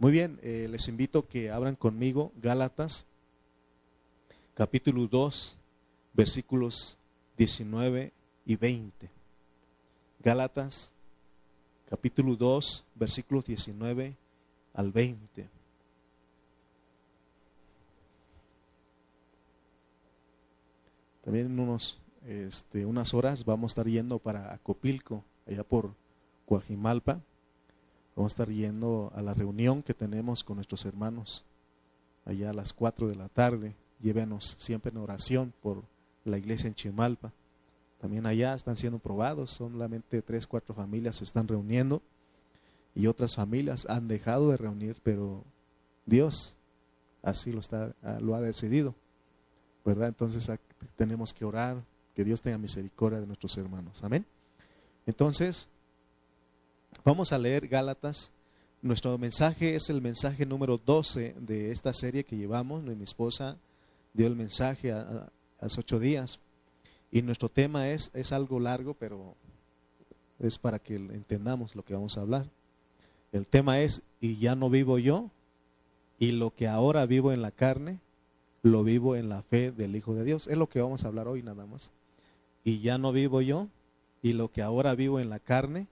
Muy bien, eh, les invito que abran conmigo Gálatas, capítulo 2, versículos 19 y 20. Gálatas, capítulo 2, versículos 19 al 20. También en unos, este, unas horas vamos a estar yendo para Acopilco, allá por Coajimalpa. Vamos a estar yendo a la reunión que tenemos con nuestros hermanos allá a las 4 de la tarde. Llévenos siempre en oración por la iglesia en Chimalpa. También allá están siendo probados, solamente tres, cuatro familias se están reuniendo y otras familias han dejado de reunir, pero Dios así lo, está, ah, lo ha decidido. ¿Verdad? Entonces tenemos que orar, que Dios tenga misericordia de nuestros hermanos. Amén. Entonces, vamos a leer Gálatas. Nuestro mensaje es el mensaje número 12 de esta serie que llevamos. Mi esposa dio el mensaje hace ocho días. Y nuestro tema es, es algo largo, pero es para que entendamos lo que vamos a hablar. El tema es, y ya no vivo yo, y lo que ahora vivo en la carne, lo vivo en la fe del Hijo de Dios. Es lo que vamos a hablar hoy nada más. Y ya no vivo yo, y lo que ahora vivo en la carne,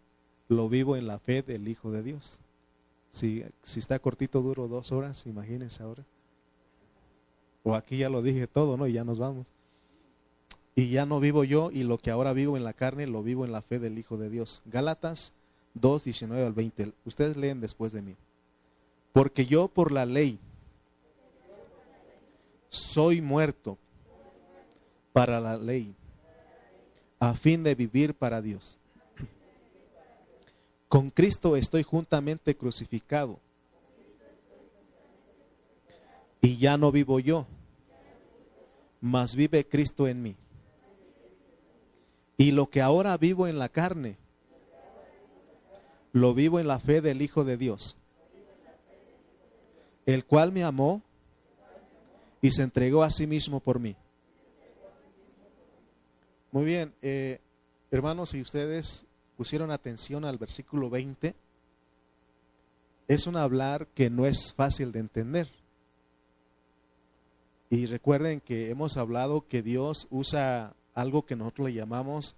lo vivo en la fe del Hijo de Dios. Si, si está cortito, duro dos horas, imagínense ahora. O aquí ya lo dije todo, ¿no? Y ya nos vamos. Y ya no vivo yo, y lo que ahora vivo en la carne, lo vivo en la fe del Hijo de Dios. Gálatas 2, 19 al 20. Ustedes leen después de mí. Porque yo por la ley soy muerto para la ley, a fin de vivir para Dios. Con Cristo estoy juntamente crucificado. Y ya no vivo yo, mas vive Cristo en mí. Y lo que ahora vivo en la carne, lo vivo en la fe del Hijo de Dios, el cual me amó y se entregó a sí mismo por mí. Muy bien, eh, hermanos, si ustedes pusieron atención al versículo 20, es un hablar que no es fácil de entender. Y recuerden que hemos hablado que Dios usa algo que nosotros le llamamos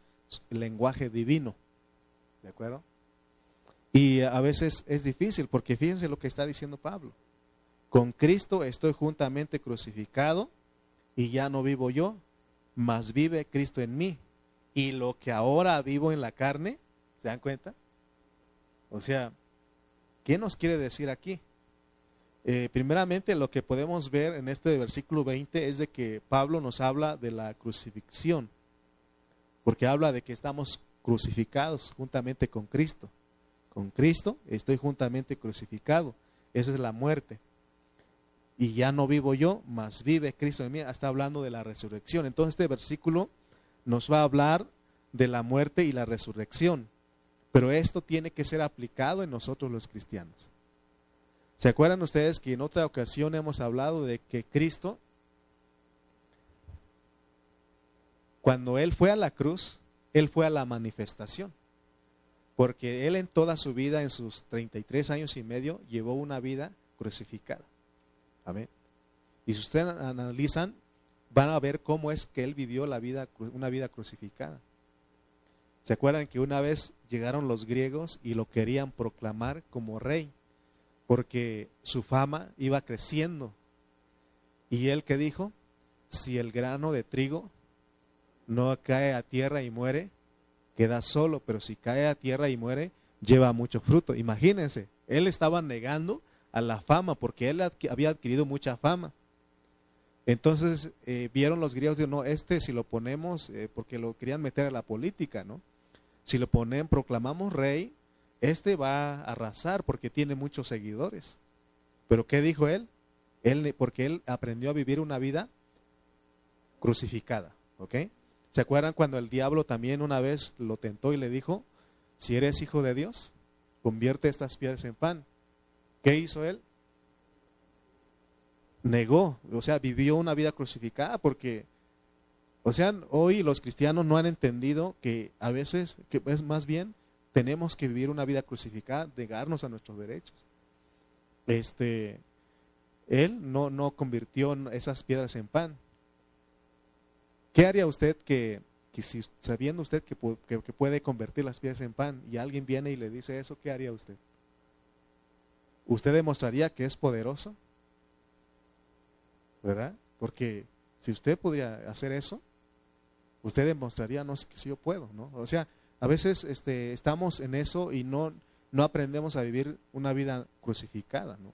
lenguaje divino. ¿De acuerdo? Y a veces es difícil porque fíjense lo que está diciendo Pablo. Con Cristo estoy juntamente crucificado y ya no vivo yo, mas vive Cristo en mí. Y lo que ahora vivo en la carne, ¿se dan cuenta? O sea, ¿qué nos quiere decir aquí? Eh, primeramente, lo que podemos ver en este versículo 20 es de que Pablo nos habla de la crucifixión, porque habla de que estamos crucificados juntamente con Cristo. Con Cristo estoy juntamente crucificado. Esa es la muerte y ya no vivo yo, mas vive Cristo en mí. Está hablando de la resurrección. Entonces este versículo nos va a hablar de la muerte y la resurrección. Pero esto tiene que ser aplicado en nosotros los cristianos. ¿Se acuerdan ustedes que en otra ocasión hemos hablado de que Cristo, cuando Él fue a la cruz, Él fue a la manifestación? Porque Él en toda su vida, en sus 33 años y medio, llevó una vida crucificada. Amén. Y si ustedes analizan, van a ver cómo es que él vivió la vida, una vida crucificada. ¿Se acuerdan que una vez llegaron los griegos y lo querían proclamar como rey? Porque su fama iba creciendo. ¿Y él que dijo? Si el grano de trigo no cae a tierra y muere, queda solo, pero si cae a tierra y muere, lleva mucho fruto. Imagínense, él estaba negando a la fama, porque él había adquirido mucha fama. Entonces eh, vieron los griegos, no, este si lo ponemos, eh, porque lo querían meter a la política, ¿no? Si lo ponen, proclamamos rey, este va a arrasar porque tiene muchos seguidores. Pero ¿qué dijo él? él porque él aprendió a vivir una vida crucificada, ¿ok? ¿Se acuerdan cuando el diablo también una vez lo tentó y le dijo, si eres hijo de Dios, convierte estas piedras en pan? ¿Qué hizo él? Negó, o sea, vivió una vida crucificada porque, o sea, hoy los cristianos no han entendido que a veces, que es más bien, tenemos que vivir una vida crucificada, negarnos a nuestros derechos. este, él no, no convirtió esas piedras en pan. ¿Qué haría usted que, si sabiendo usted que, que, puede convertir las piedras en pan y alguien viene y le dice eso, ¿qué haría usted? ¿Usted demostraría que es poderoso? ¿Verdad? Porque si usted podría hacer eso, usted demostraría, no, que si yo puedo, ¿no? O sea, a veces este, estamos en eso y no, no aprendemos a vivir una vida crucificada, ¿no?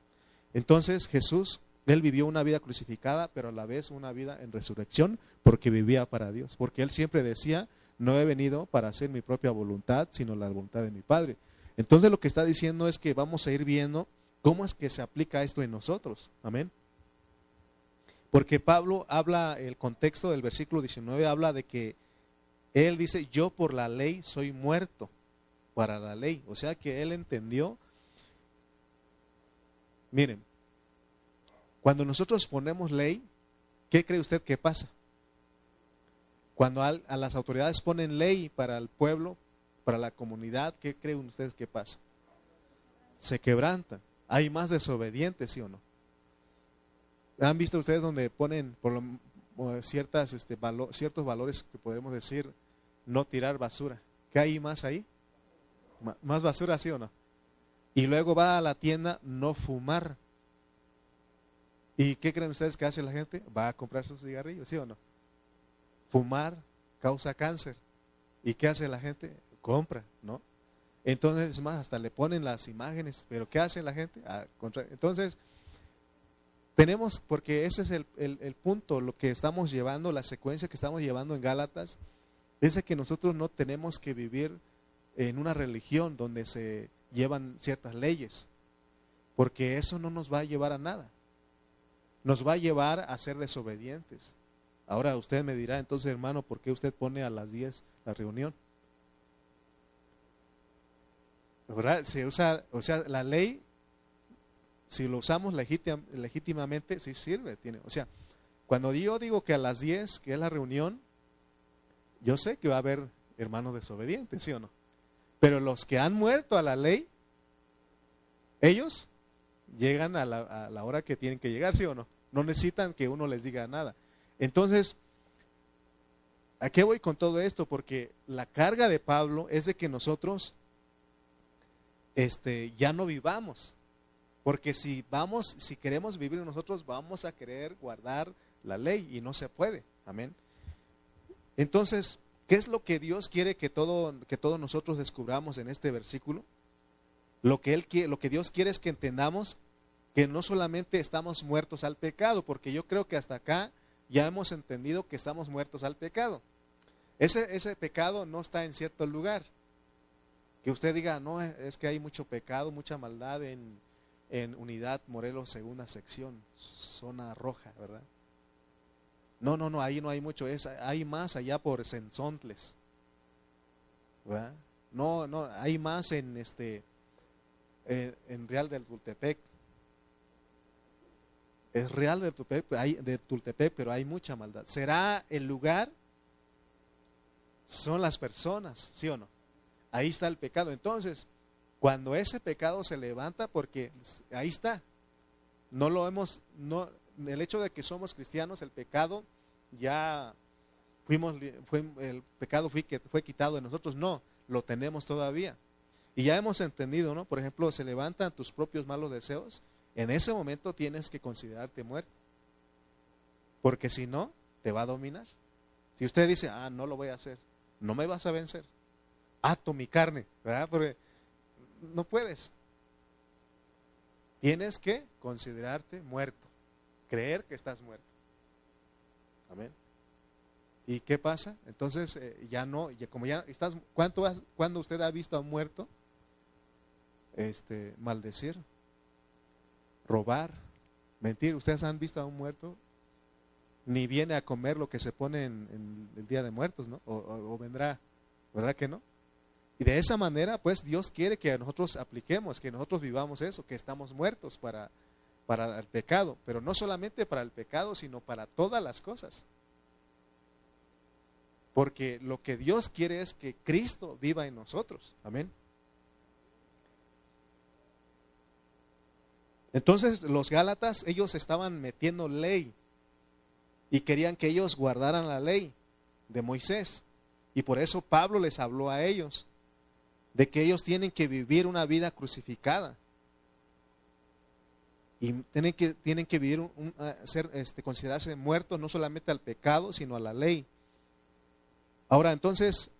Entonces Jesús, él vivió una vida crucificada, pero a la vez una vida en resurrección, porque vivía para Dios, porque él siempre decía, no he venido para hacer mi propia voluntad, sino la voluntad de mi Padre. Entonces lo que está diciendo es que vamos a ir viendo cómo es que se aplica esto en nosotros. Amén. Porque Pablo habla, el contexto del versículo 19 habla de que él dice, yo por la ley soy muerto para la ley. O sea que él entendió. Miren, cuando nosotros ponemos ley, ¿qué cree usted que pasa? Cuando a, las autoridades ponen ley para el pueblo, para la comunidad, ¿qué creen ustedes que pasa? Se quebrantan. Hay más desobedientes, ¿sí o no? ¿Han visto ustedes donde ponen por lo, este, ciertos valores que podemos decir no tirar basura? ¿Qué hay más ahí? más basura, ¿sí o no? Y luego va a la tienda no fumar. ¿Y qué creen ustedes que hace la gente? Va a comprar sus cigarrillos, ¿sí o no? Fumar causa cáncer. ¿Y qué hace la gente? Compra, ¿no? Entonces, es más, hasta le ponen las imágenes, pero ¿qué hace la gente? Ah, entonces, tenemos, porque ese es el, el, punto, lo que estamos llevando, la secuencia que estamos llevando en Gálatas, es de que nosotros no tenemos que vivir en una religión donde se llevan ciertas leyes, porque eso no nos va a llevar a nada. Nos va a llevar a ser desobedientes. Ahora usted me dirá, entonces hermano, ¿por qué usted pone a las 10 la reunión? Se usa, o sea, la ley, si lo usamos legítimamente, sí sirve. Tiene, o sea, cuando yo digo que a las 10, que es la reunión, yo sé que va a haber hermanos desobedientes, ¿sí o no? Pero los que han muerto a la ley, ellos llegan a la, a la, hora que tienen que llegar, ¿sí o no? No necesitan que uno les diga nada. Entonces, ¿a qué voy con todo esto? Porque la carga de Pablo es de que nosotros este, ya no vivamos. Porque si vamos, si queremos vivir nosotros, vamos a querer guardar la ley y no se puede. Amén. Entonces, ¿Qué es lo que Dios quiere que, todo, que todos nosotros descubramos en este versículo? Lo que, él, lo que Dios quiere es que entendamos que no solamente estamos muertos al pecado, porque yo creo que hasta acá ya hemos entendido que estamos muertos al pecado. Ese, ese pecado no está en cierto lugar. Que usted diga, no, es que hay mucho pecado, mucha maldad en, en Unidad Morelos, segunda sección, zona roja, ¿verdad? No, no, no, ahí no hay mucho, es, hay más allá por Sensontles. ¿verdad? No, no, hay más en este en, Real del Tultepec. Es Real del Tultepec, hay, de Tultepec, pero hay mucha maldad. ¿Será el lugar? Son las personas, ¿sí o no? Ahí está el pecado. Entonces, cuando ese pecado se levanta, porque ahí está, no lo hemos, no, el hecho de que somos cristianos, el pecado ya fuimos, fue, el pecado fue, fue quitado de nosotros, no, lo tenemos todavía. Y ya hemos entendido, ¿no? Por ejemplo, se levantan tus propios malos deseos, en ese momento tienes que considerarte muerto. Porque si no, te va a dominar. Si usted dice, ah, no lo voy a hacer, no me vas a vencer. Ato mi carne, ¿verdad? Porque no puedes. Tienes que considerarte muerto creer que estás muerto. Amén. ¿Y qué pasa? Entonces eh, ya no, como ya estás, ¿cuánto cuando usted ha visto a un muerto? Este, maldecir, robar, mentir. ¿Ustedes han visto a un muerto? Ni viene a comer lo que se pone en, el Día de Muertos, ¿no? o vendrá, ¿verdad que no? Y de esa manera, pues Dios quiere que nosotros apliquemos, que nosotros vivamos eso, que estamos muertos para para el pecado, pero no solamente para el pecado, sino para todas las cosas. Porque lo que Dios quiere es que Cristo viva en nosotros. Amén. Entonces los Gálatas, ellos estaban metiendo ley y querían que ellos guardaran la ley de Moisés. Y por eso Pablo les habló a ellos de que ellos tienen que vivir una vida crucificada. Y tienen que, tienen que vivir, un, ser, este, considerarse muertos no solamente al pecado, sino a la ley. Ahora, entonces,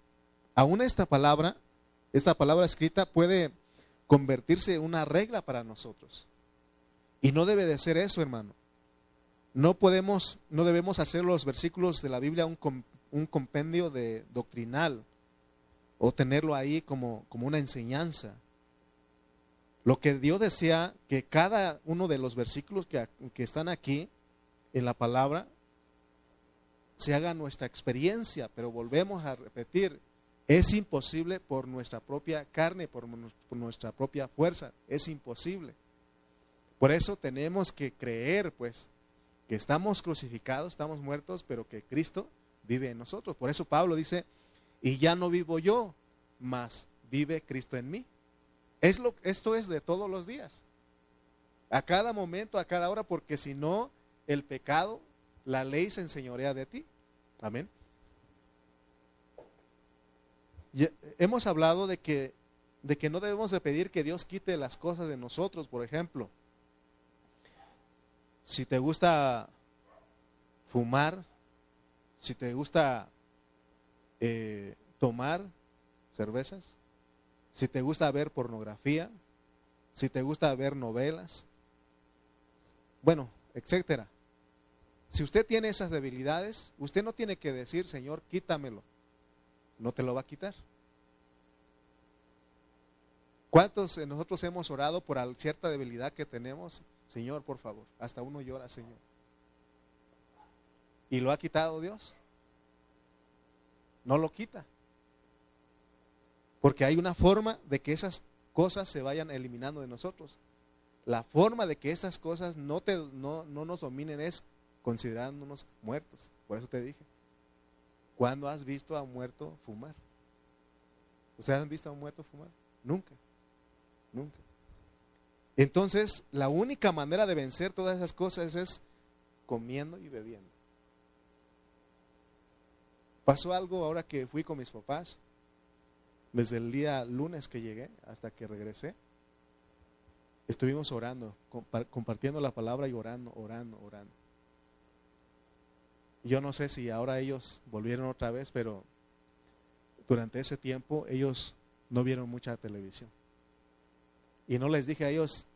aún esta palabra, esta palabra escrita puede convertirse en una regla para nosotros. Y no debe de ser eso, hermano. No podemos, no debemos hacer los versículos de la Biblia un, un compendio de doctrinal o tenerlo ahí como, como una enseñanza. Lo que Dios desea que cada uno de los versículos que, que están aquí en la palabra se haga nuestra experiencia, pero volvemos a repetir, es imposible por nuestra propia carne, por, por nuestra propia fuerza, es imposible. Por eso tenemos que creer, pues, que estamos crucificados, estamos muertos, pero que Cristo vive en nosotros. Por eso Pablo dice, y ya no vivo yo, mas vive Cristo en mí. Es lo, esto es de todos los días, a cada momento, a cada hora, porque si no, el pecado, la ley se enseñorea de ti. Amén. hemos hablado de que, de que no debemos de pedir que Dios quite las cosas de nosotros, por ejemplo. Si te gusta fumar, si te gusta eh, tomar cervezas, si te gusta ver pornografía, si te gusta ver novelas, bueno, etcétera. Si usted tiene esas debilidades, usted no tiene que decir, Señor, quítamelo. No te lo va a quitar. ¿Cuántos de nosotros hemos orado por cierta debilidad que tenemos? Señor, por favor. Hasta uno llora, Señor. ¿Y lo ha quitado Dios? No lo quita. Porque hay una forma de que esas cosas se vayan eliminando de nosotros. La forma de que esas cosas no, te, no, no nos dominen es considerándonos muertos. Por eso te dije. ¿Cuándo has visto a un muerto fumar? ¿Ustedes han visto a un muerto fumar? Nunca. Nunca. Entonces, la única manera de vencer todas esas cosas es comiendo y bebiendo. Pasó algo ahora que fui con mis papás, desde el día lunes que llegué hasta que regresé. Estuvimos orando, compartiendo la palabra y orando, orando, orando. Yo no sé si ahora ellos volvieron otra vez, pero durante ese tiempo ellos no vieron mucha televisión. Y no les dije a ellos,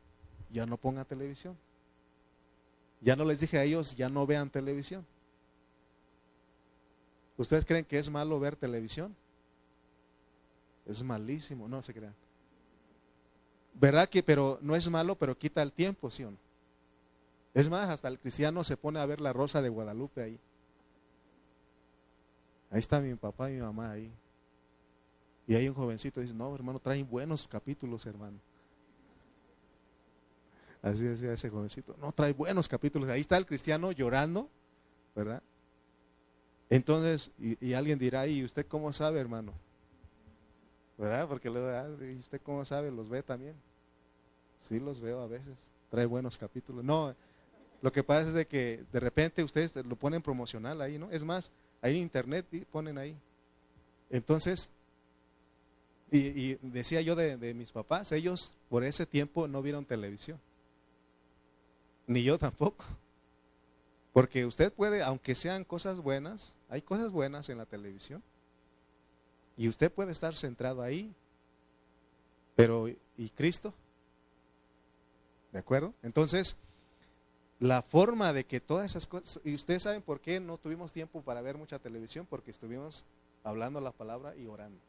ya no pongan televisión. Ya no les dije a ellos, ya no vean televisión. ¿Ustedes creen que es malo ver televisión? Es malísimo, no se crean. ¿Verdad que, pero no es malo, pero quita el tiempo, sí o no? Es más, hasta el cristiano se pone a ver la rosa de Guadalupe ahí. Ahí está mi papá y mi mamá ahí. Y hay un jovencito dice, no, hermano, traen buenos capítulos, hermano. Así decía ese jovencito, no, trae buenos capítulos. Ahí está el cristiano llorando, ¿verdad? Entonces, y, alguien dirá, ¿y usted cómo sabe, hermano? ¿Verdad? Porque luego, ah, ¿y usted cómo sabe? ¿Los ve también? Sí, los veo a veces. Trae buenos capítulos. No, lo que pasa es de que de repente ustedes lo ponen promocional ahí, ¿no? Es más, ahí en internet ponen ahí. Entonces, y, decía yo de, mis papás, ellos por ese tiempo no vieron televisión. Ni yo tampoco. Porque usted puede, aunque sean cosas buenas, hay cosas buenas en la televisión. Y usted puede estar centrado ahí. Pero, ¿y Cristo? ¿De acuerdo? Entonces, la forma de que todas esas cosas, y ustedes saben por qué no tuvimos tiempo para ver mucha televisión, porque estuvimos hablando la palabra y orando.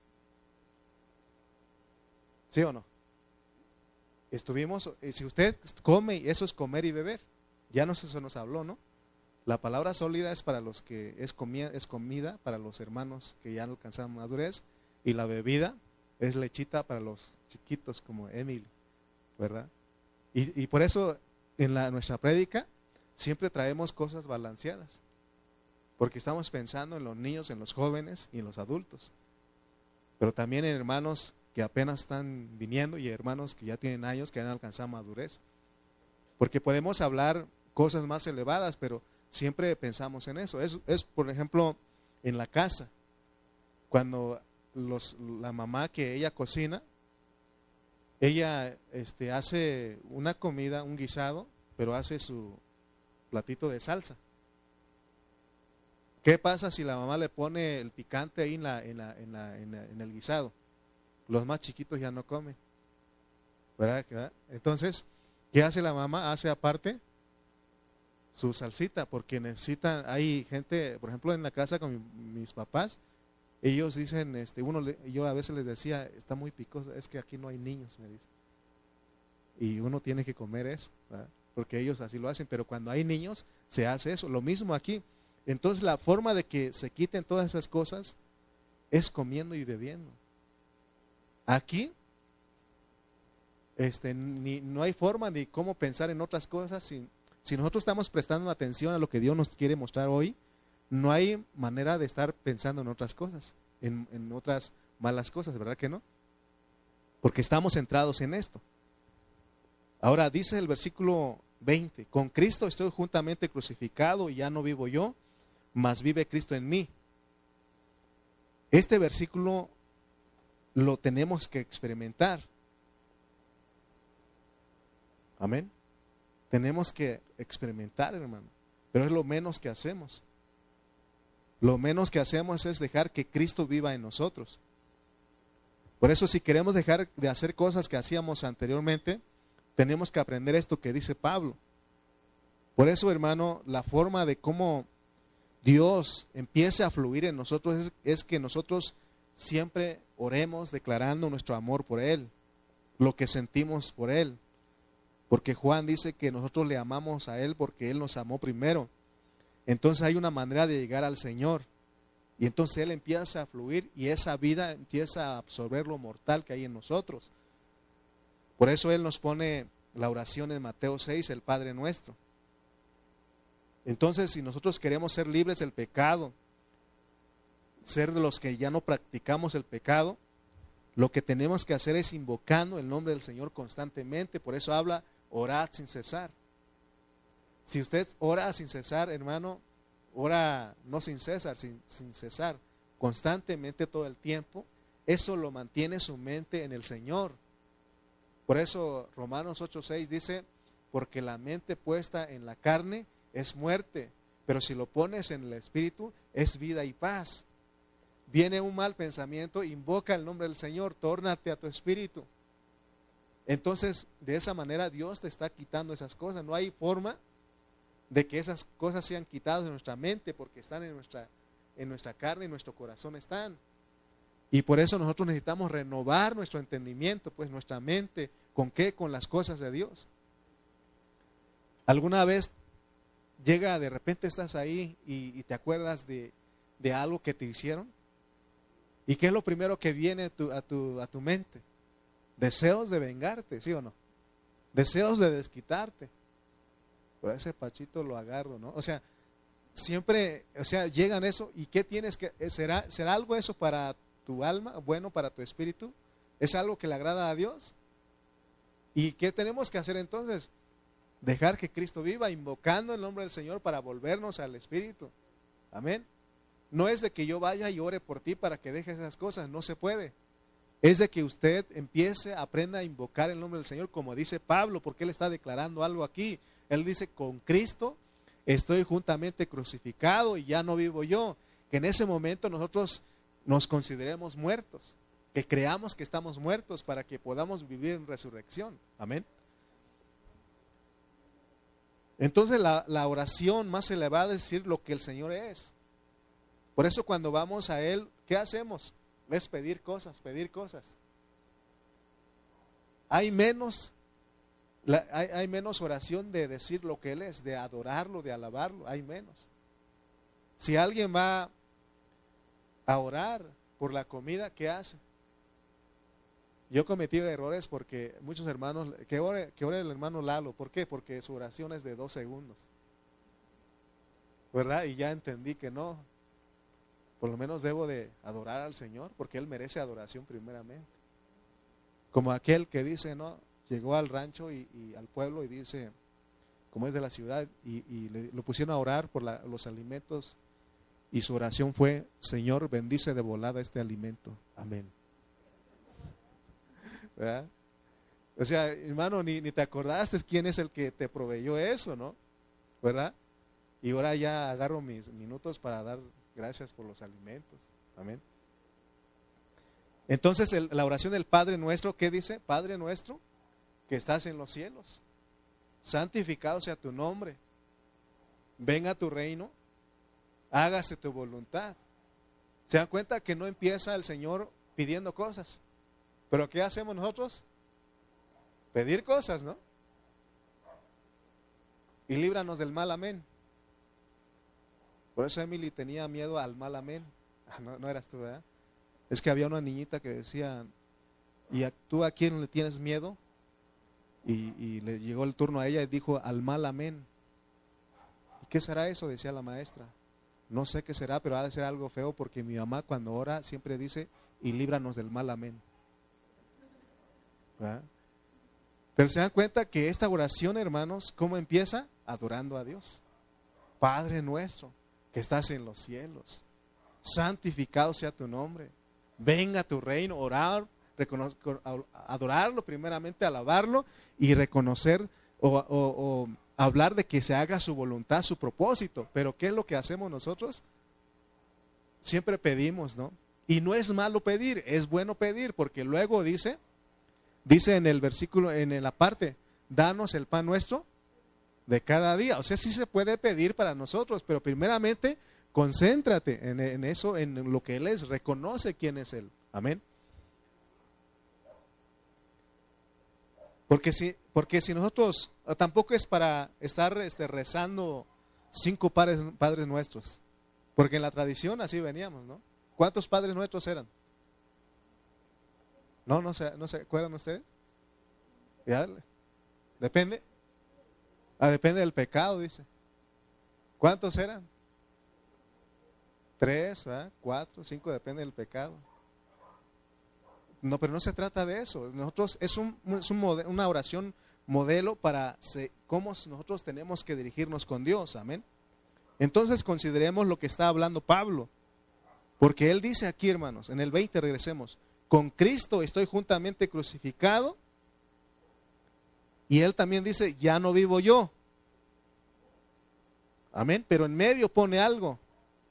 ¿Sí o no? Estuvimos, eh, si usted come, eso es comer y beber. Ya no se nos habló, ¿no? La palabra sólida es para los que es comida, es comida para los hermanos que ya no alcanzan madurez y la bebida es lechita para los chiquitos como Emil, ¿verdad? Y, por eso en la, nuestra prédica siempre traemos cosas balanceadas, porque estamos pensando en los niños, en los jóvenes y en los adultos, pero también en hermanos que apenas están viniendo y hermanos que ya tienen años que han alcanzado madurez. Porque podemos hablar cosas más elevadas, pero siempre pensamos en eso. Es, es por ejemplo, en la casa, cuando los, la mamá que ella cocina, ella este, hace una comida, un guisado, pero hace su platito de salsa. ¿Qué pasa si la mamá le pone el picante ahí en, la, en, la, en, la, en el guisado? Los más chiquitos ya no comen. ¿Verdad? Entonces, ¿qué hace la mamá? Hace aparte su salsita, porque necesitan, hay gente, por ejemplo, en la casa con mis papás, ellos dicen, este, uno, yo a veces les decía, está muy picoso, es que aquí no hay niños, me dice. Y uno tiene que comer eso, porque ellos así lo hacen, pero cuando hay niños se hace eso. Lo mismo aquí. Entonces la forma de que se quiten todas esas cosas es comiendo y bebiendo. Aquí este, ni, no hay forma ni cómo pensar en otras cosas. Si, si nosotros estamos prestando atención a lo que Dios nos quiere mostrar hoy, no hay manera de estar pensando en otras cosas, en, en otras malas cosas, ¿verdad que no? Porque estamos centrados en esto. Ahora dice el versículo 20, con Cristo estoy juntamente crucificado y ya no vivo yo, mas vive Cristo en mí. Este versículo lo tenemos que experimentar. Amén. Tenemos que experimentar, hermano. Pero es lo menos que hacemos. Lo menos que hacemos es dejar que Cristo viva en nosotros. Por eso si queremos dejar de hacer cosas que hacíamos anteriormente, tenemos que aprender esto que dice Pablo. Por eso, hermano, la forma de cómo Dios empiece a fluir en nosotros es, es, que nosotros siempre oremos declarando nuestro amor por Él, lo que sentimos por Él. Porque Juan dice que nosotros le amamos a Él porque Él nos amó primero. Entonces hay una manera de llegar al Señor. Y entonces Él empieza a fluir y esa vida empieza a absorber lo mortal que hay en nosotros. Por eso Él nos pone la oración en Mateo 6, el Padre nuestro. Entonces, si nosotros queremos ser libres del pecado, ser de los que ya no practicamos el pecado, lo que tenemos que hacer es invocando el nombre del Señor constantemente. Por eso habla, orad sin cesar. Si usted ora sin cesar, hermano, ora no sin cesar, sin, sin cesar, constantemente todo el tiempo, eso lo mantiene su mente en el Señor. Por eso Romanos 8:6 dice, porque la mente puesta en la carne es muerte, pero si lo pones en el espíritu es vida y paz. Viene un mal pensamiento, invoca el nombre del Señor, tórnate a tu espíritu. Entonces, de esa manera Dios te está quitando esas cosas. No hay forma de que esas cosas sean quitadas de nuestra mente porque están en nuestra, en nuestra carne y nuestro corazón están. Y por eso nosotros necesitamos renovar nuestro entendimiento, pues nuestra mente, ¿con qué? Con las cosas de Dios. ¿Alguna vez llega, de repente estás ahí y, te acuerdas de, de, algo que te hicieron? ¿Y qué es lo primero que viene a tu, a tu, a tu mente? Deseos de vengarte, ¿sí o no? Deseos de desquitarte por ese pachito lo agarro, ¿no? O sea, siempre, o sea, llegan eso y ¿qué tienes que, eh, será, será algo eso para tu alma, bueno para tu espíritu? ¿Es algo que le agrada a Dios? ¿Y qué tenemos que hacer entonces? Dejar que Cristo viva, invocando el nombre del Señor para volvernos al Espíritu. Amén. No es de que yo vaya y ore por ti para que dejes esas cosas, no se puede. Es de que usted empiece, aprenda a invocar el nombre del Señor, como dice Pablo, porque él está declarando algo aquí. Él dice, con Cristo estoy juntamente crucificado y ya no vivo yo. Que en ese momento nosotros nos consideremos muertos, que creamos que estamos muertos para que podamos vivir en resurrección. Amén. Entonces la, oración más elevada es decir lo que el Señor es. Por eso cuando vamos a Él, ¿qué hacemos? Es pedir cosas, pedir cosas. Hay menos hay, menos oración de decir lo que Él es, de adorarlo, de alabarlo, hay menos. Si alguien va a orar por la comida, ¿qué hace? Yo he cometido errores porque muchos hermanos, que ore, que ore el hermano Lalo, ¿por qué? Porque su oración es de dos segundos. ¿Verdad? Y ya entendí que no. Por lo menos debo de adorar al Señor porque Él merece adoración primeramente. Como aquel que dice, no, llegó al rancho y, al pueblo y dice, como es de la ciudad, y, lo pusieron a orar por los alimentos y su oración fue, Señor, bendice de volada este alimento. Amén. O sea, hermano, ni, ni te acordaste quién es el que te proveyó eso, ¿no? ¿Verdad? Y ahora ya agarro mis minutos para dar gracias por los alimentos. Amén. Entonces, la oración del Padre nuestro, ¿qué dice? Padre nuestro, que estás en los cielos, santificado sea tu nombre, venga tu reino, hágase tu voluntad. ¿Se dan cuenta que no empieza el Señor pidiendo cosas? Pero ¿qué hacemos nosotros? Pedir cosas, ¿no? Y líbranos del mal amén. Por eso Emily tenía miedo al mal amén. Ah, no, eras tú, ¿verdad? Es que había una niñita que decía, ¿y tú a quién le tienes miedo? Y, y, le llegó el turno a ella y dijo, al mal amén. ¿Y qué será eso? Decía la maestra. No sé qué será, pero ha de ser algo feo porque mi mamá cuando ora siempre dice, y líbranos del mal amén. Pero se dan cuenta que esta oración, hermanos, ¿cómo empieza? Adorando a Dios. Padre nuestro, que estás en los cielos, santificado sea tu nombre. Venga tu reino, orar, adorarlo primeramente, alabarlo y reconocer o hablar de que se haga su voluntad, su propósito. Pero ¿qué es lo que hacemos nosotros? Siempre pedimos, ¿no? Y no es malo pedir, es bueno pedir, porque luego dice, dice en el versículo, en la parte, danos el pan nuestro de cada día. O sea, sí se puede pedir para nosotros, pero primeramente concéntrate en, eso, en lo que Él es, reconoce quién es Él. Amén. Porque si, porque si nosotros, ah, tampoco es para estar este, rezando cinco padres, padres nuestros, porque en la tradición así veníamos, ¿no? ¿Cuántos padres nuestros eran? No, no se, no se acuerdan ustedes. ¿Ya? Depende. Ah, depende del pecado, dice. ¿Cuántos eran? Tres, cuatro, cinco, depende del pecado. No, pero no se trata de eso. Nosotros es, un, una oración modelo para cómo nosotros tenemos que dirigirnos con Dios. Amén. Entonces consideremos lo que está hablando Pablo. Porque él dice aquí, hermanos, en el 20 regresemos, con Cristo estoy juntamente crucificado. Y él también dice, ya no vivo yo. Amén. Pero en medio pone algo.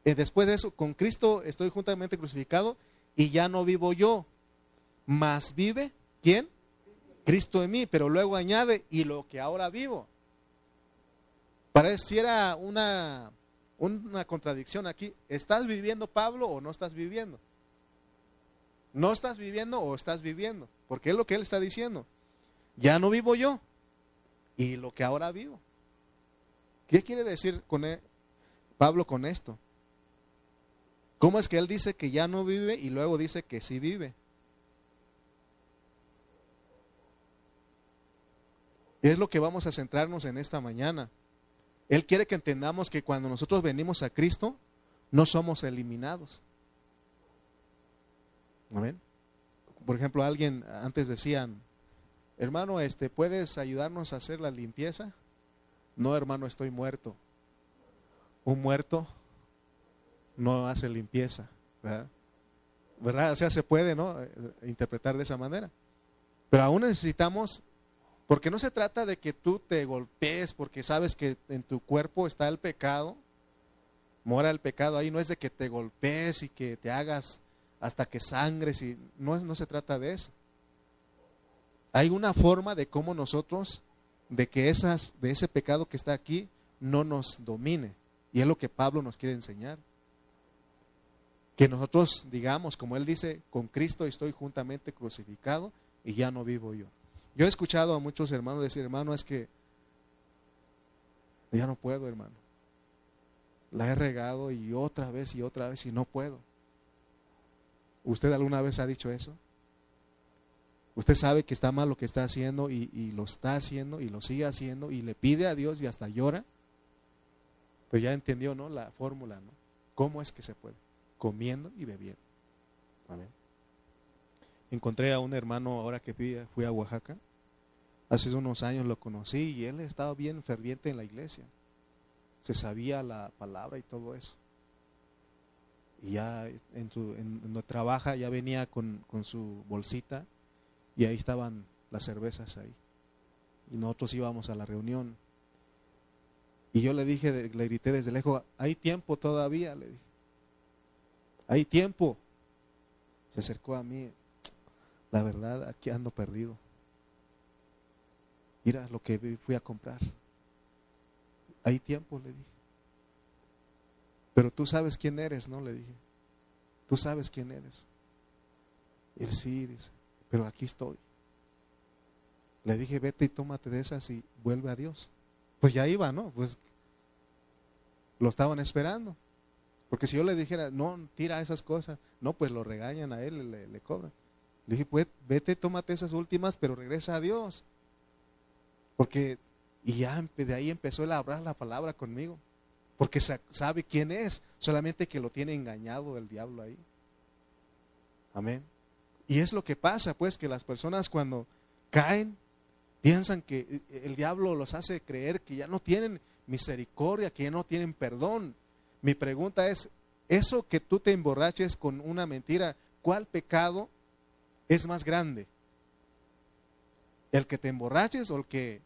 Y después de eso, con Cristo estoy juntamente crucificado y ya no vivo yo más vive, ¿quién? Cristo en mí, pero luego añade, y lo que ahora vivo. Pareciera una, una contradicción aquí. ¿Estás viviendo, Pablo, o no estás viviendo? ¿No estás viviendo o estás viviendo? Porque es lo que él está diciendo. Ya no vivo yo, y lo que ahora vivo. ¿Qué quiere decir con e, Pablo con esto? ¿Cómo es que él dice que ya no vive y luego dice que sí vive? Es lo que vamos a centrarnos en esta mañana. Él quiere que entendamos que cuando nosotros venimos a Cristo, no somos eliminados. Amén. Por ejemplo, alguien antes decían, hermano, este, ¿puedes ayudarnos a hacer la limpieza? No, hermano, estoy muerto. Un muerto no hace limpieza, ¿verdad? ¿verdad? O sea, se puede, ¿no? Interpretar de esa manera. Pero aún necesitamos porque no se trata de que tú te golpees porque sabes que en tu cuerpo está el pecado, mora el pecado ahí, no es de que te golpees y que te hagas hasta que sangres y no, no se trata de eso. Hay una forma de cómo nosotros, de que esas, de ese pecado que está aquí, no nos domine. Y es lo que Pablo nos quiere enseñar. Que nosotros digamos, como él dice, con Cristo estoy juntamente crucificado y ya no vivo yo. Yo he escuchado a muchos hermanos decir, hermano, es que ya no puedo, hermano. La he regado y otra vez y otra vez y no puedo. ¿Usted alguna vez ha dicho eso? Usted sabe que está mal lo que está haciendo y, lo está haciendo y lo sigue haciendo y le pide a Dios y hasta llora. Pero ya entendió, ¿no? La fórmula, ¿no? ¿Cómo es que se puede? Comiendo y bebiendo. Amén encontré a un hermano ahora que fui, a Oaxaca Hace unos años lo conocí y él estaba bien ferviente en la iglesia. Se sabía la palabra y todo eso. Y ya en, su, en trabaja ya venía con, con su bolsita y ahí estaban las cervezas ahí. Y nosotros íbamos a la reunión. Y yo le dije, le grité desde lejos, hay tiempo todavía, le dije. Hay tiempo. Se acercó a mí. La verdad, aquí ando perdido. Mira lo que fui a comprar. Hay tiempo, le dije. Pero tú sabes quién eres, ¿no? Le dije. Tú sabes quién eres. Él sí, dice, pero aquí estoy. Le dije, vete y tómate de esas y vuelve a Dios. Pues ya iba, ¿no? Pues lo estaban esperando. Porque si yo le dijera, no, tira esas cosas, no, pues lo regañan a él, le, cobran. Le dije, pues vete, tómate esas últimas, pero regresa a Dios. Porque, y ya de ahí empezó él a hablar la palabra conmigo. Porque sabe quién es, solamente que lo tiene engañado el diablo ahí. Amén. Y es lo que pasa, pues, que las personas cuando caen, piensan que eh, el diablo los hace creer que ya no tienen misericordia, que ya no tienen perdón. Mi pregunta es, eso que tú te emborraches con una mentira, ¿cuál pecado es más grande? ¿El que te emborraches o el que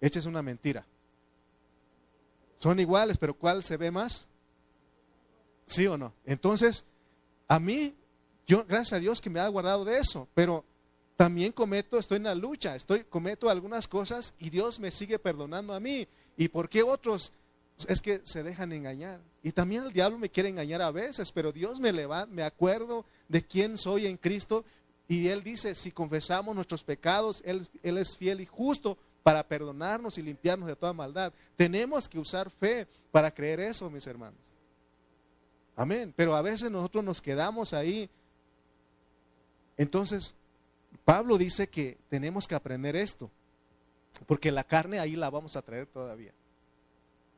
eches una mentira. Son iguales, pero ¿cuál se ve más? ¿Sí o no? Entonces, a mí, yo, gracias a Dios que me ha guardado de eso, pero también cometo, estoy en la lucha, estoy, cometo algunas cosas y Dios me sigue perdonando a mí. ¿Y por qué otros? Es que se dejan engañar. Y también el diablo me quiere engañar a veces, pero Dios me levanta, me acuerdo de quién soy en Cristo. Y Él dice, si confesamos nuestros pecados, Él, él es fiel y justo para perdonarnos y limpiarnos de toda maldad. Tenemos que usar fe para creer eso, mis hermanos. Amén. Pero a veces nosotros nos quedamos ahí. Entonces, Pablo dice que tenemos que aprender esto, porque la carne ahí la vamos a traer todavía.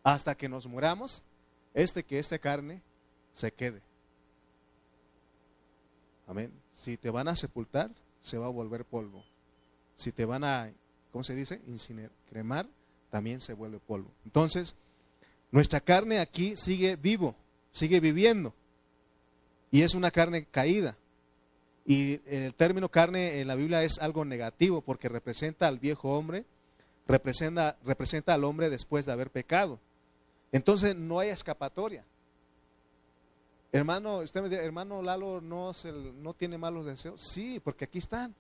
Hasta que nos muramos, este que esta carne se quede. Amén. Si te van a sepultar, se va a volver polvo. Si te van a ¿cómo se dice? Incinerar, cremar, también se vuelve polvo. Entonces, nuestra carne aquí sigue vivo, sigue viviendo. Y es una carne caída. Y el término carne en la Biblia es algo negativo porque representa al viejo hombre, representa, representa al hombre después de haber pecado. Entonces no hay escapatoria. Hermano, usted me dice, hermano Lalo no, no tiene malos deseos. Sí, porque aquí están.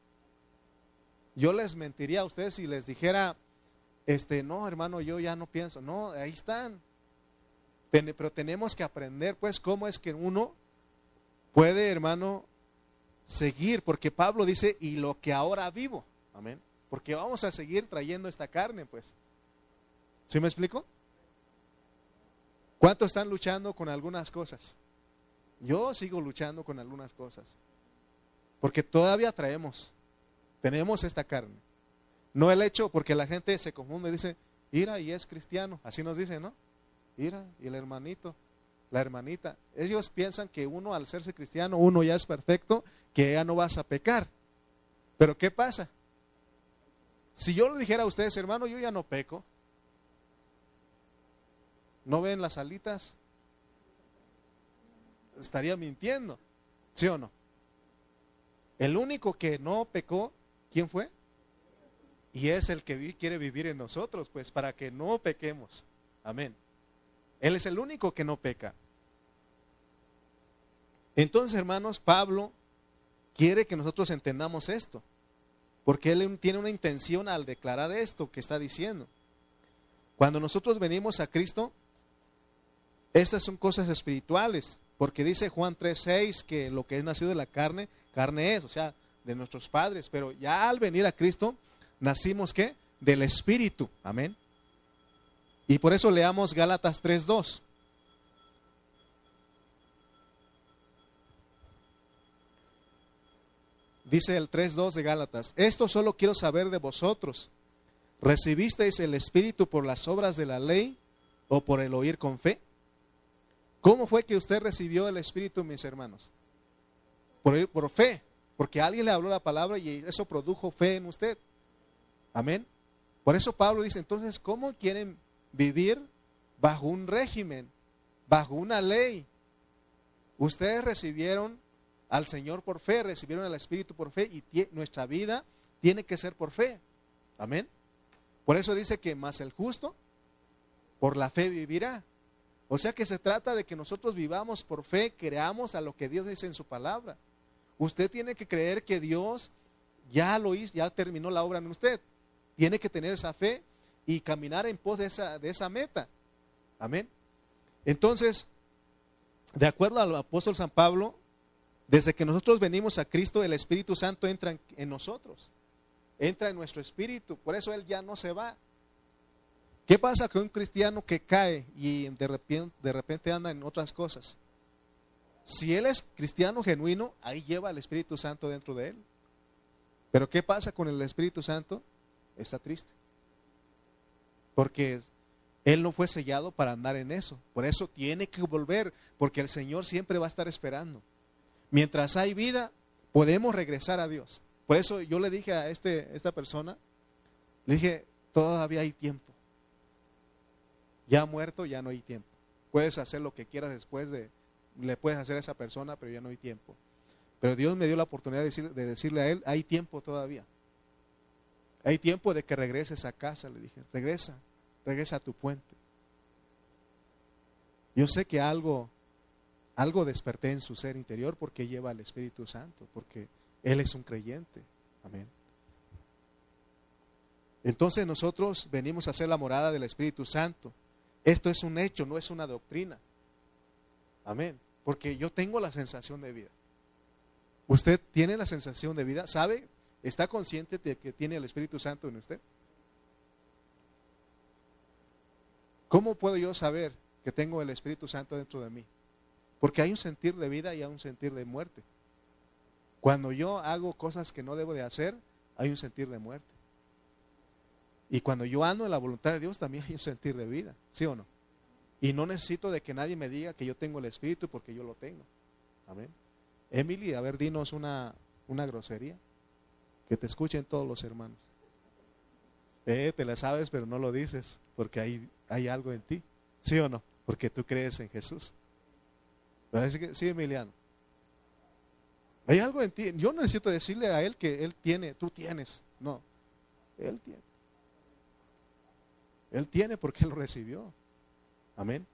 Yo les mentiría a ustedes si les dijera, este, no, hermano, yo ya no pienso. No, ahí están. Pero tenemos que aprender, pues, cómo es que uno puede, hermano, seguir, porque Pablo dice, y lo que ahora vivo. Amén. Porque vamos a seguir trayendo esta carne, pues. ¿Sí me explico? ¿Cuántos están luchando con algunas cosas? Yo sigo luchando con algunas cosas. Porque todavía traemos tenemos esta carne. No el hecho, porque la gente se confunde y dice, ira y es cristiano. Así nos dicen, ¿no? Ira y el hermanito, la hermanita. Ellos piensan que uno al serse cristiano, uno ya es perfecto, que ya no vas a pecar. Pero ¿qué pasa? Si yo le dijera a ustedes, hermano, yo ya no peco. ¿No ven las alitas? Estaría mintiendo. ¿Sí o no? El único que no pecó ¿Quién fue? Y es el que quiere vivir en nosotros, pues para que no pequemos. Amén. Él es el único que no peca. Entonces, hermanos, Pablo quiere que nosotros entendamos esto, porque él tiene una intención al declarar esto que está diciendo. Cuando nosotros venimos a Cristo, estas son cosas espirituales, porque dice Juan 3:6 que lo que es nacido de la carne, carne es, o sea, de nuestros padres, pero ya al venir a Cristo, nacimos qué? Del Espíritu. Amén. Y por eso leamos Gálatas 3.2. Dice el 3.2 de Gálatas, esto solo quiero saber de vosotros. ¿Recibisteis el Espíritu por las obras de la ley o por el oír con fe? ¿Cómo fue que usted recibió el Espíritu, mis hermanos? Por, por fe. Porque alguien le habló la palabra y eso produjo fe en usted. Amén. Por eso Pablo dice, entonces, ¿cómo quieren vivir bajo un régimen, bajo una ley? Ustedes recibieron al Señor por fe, recibieron al Espíritu por fe y nuestra vida tiene que ser por fe. Amén. Por eso dice que más el justo por la fe vivirá. O sea que se trata de que nosotros vivamos por fe, creamos a lo que Dios dice en su palabra. Usted tiene que creer que Dios ya lo hizo, ya terminó la obra en usted. Tiene que tener esa fe y caminar en pos de esa, de esa meta. Amén. Entonces, de acuerdo al apóstol San Pablo, desde que nosotros venimos a Cristo, el Espíritu Santo entra en, nosotros, entra en nuestro espíritu, por eso Él ya no se va. ¿Qué pasa con un cristiano que cae y de repente, de repente anda en otras cosas? Si él es cristiano genuino, ahí lleva el Espíritu Santo dentro de él. Pero ¿qué pasa con el Espíritu Santo? Está triste. Porque él no fue sellado para andar en eso. Por eso tiene que volver, porque el Señor siempre va a estar esperando. Mientras hay vida, podemos regresar a Dios. Por eso yo le dije a este, esta persona, le dije, todavía hay tiempo. Ya muerto, ya no hay tiempo. Puedes hacer lo que quieras después de, le puedes hacer a esa persona, pero ya no hay tiempo. Pero Dios me dio la oportunidad de, de decirle a él, hay tiempo todavía. Hay tiempo de que regreses a casa, le dije, regresa, regresa a tu puente. Yo sé que algo, algo desperté en su ser interior porque lleva al Espíritu Santo, porque Él es un creyente. Amén. Entonces nosotros venimos a ser la morada del Espíritu Santo. Esto es un hecho, no es una doctrina. Amén. Porque yo tengo la sensación de vida. ¿Usted tiene la sensación de vida? ¿Sabe? ¿Está consciente de que tiene el Espíritu Santo en usted? ¿Cómo puedo yo saber que tengo el Espíritu Santo dentro de mí? Porque hay un sentir de vida y hay un sentir de muerte. Cuando yo hago cosas que no debo de hacer, hay un sentir de muerte. Y cuando yo ando en la voluntad de Dios, también hay un sentir de vida, ¿sí o no? Y no necesito de que nadie me diga que yo tengo el Espíritu porque yo lo tengo. Amén. Emily, a ver, dinos una, una grosería. Que te escuchen todos los hermanos. Eh, te la sabes, pero no lo dices porque hay, hay algo en ti. ¿Sí o no? Porque tú crees en Jesús. Parece que, sí, Emiliano. Hay algo en ti. Yo no necesito decirle a él que él tiene, tú tienes. No, él tiene. Él tiene porque él lo recibió. Amén.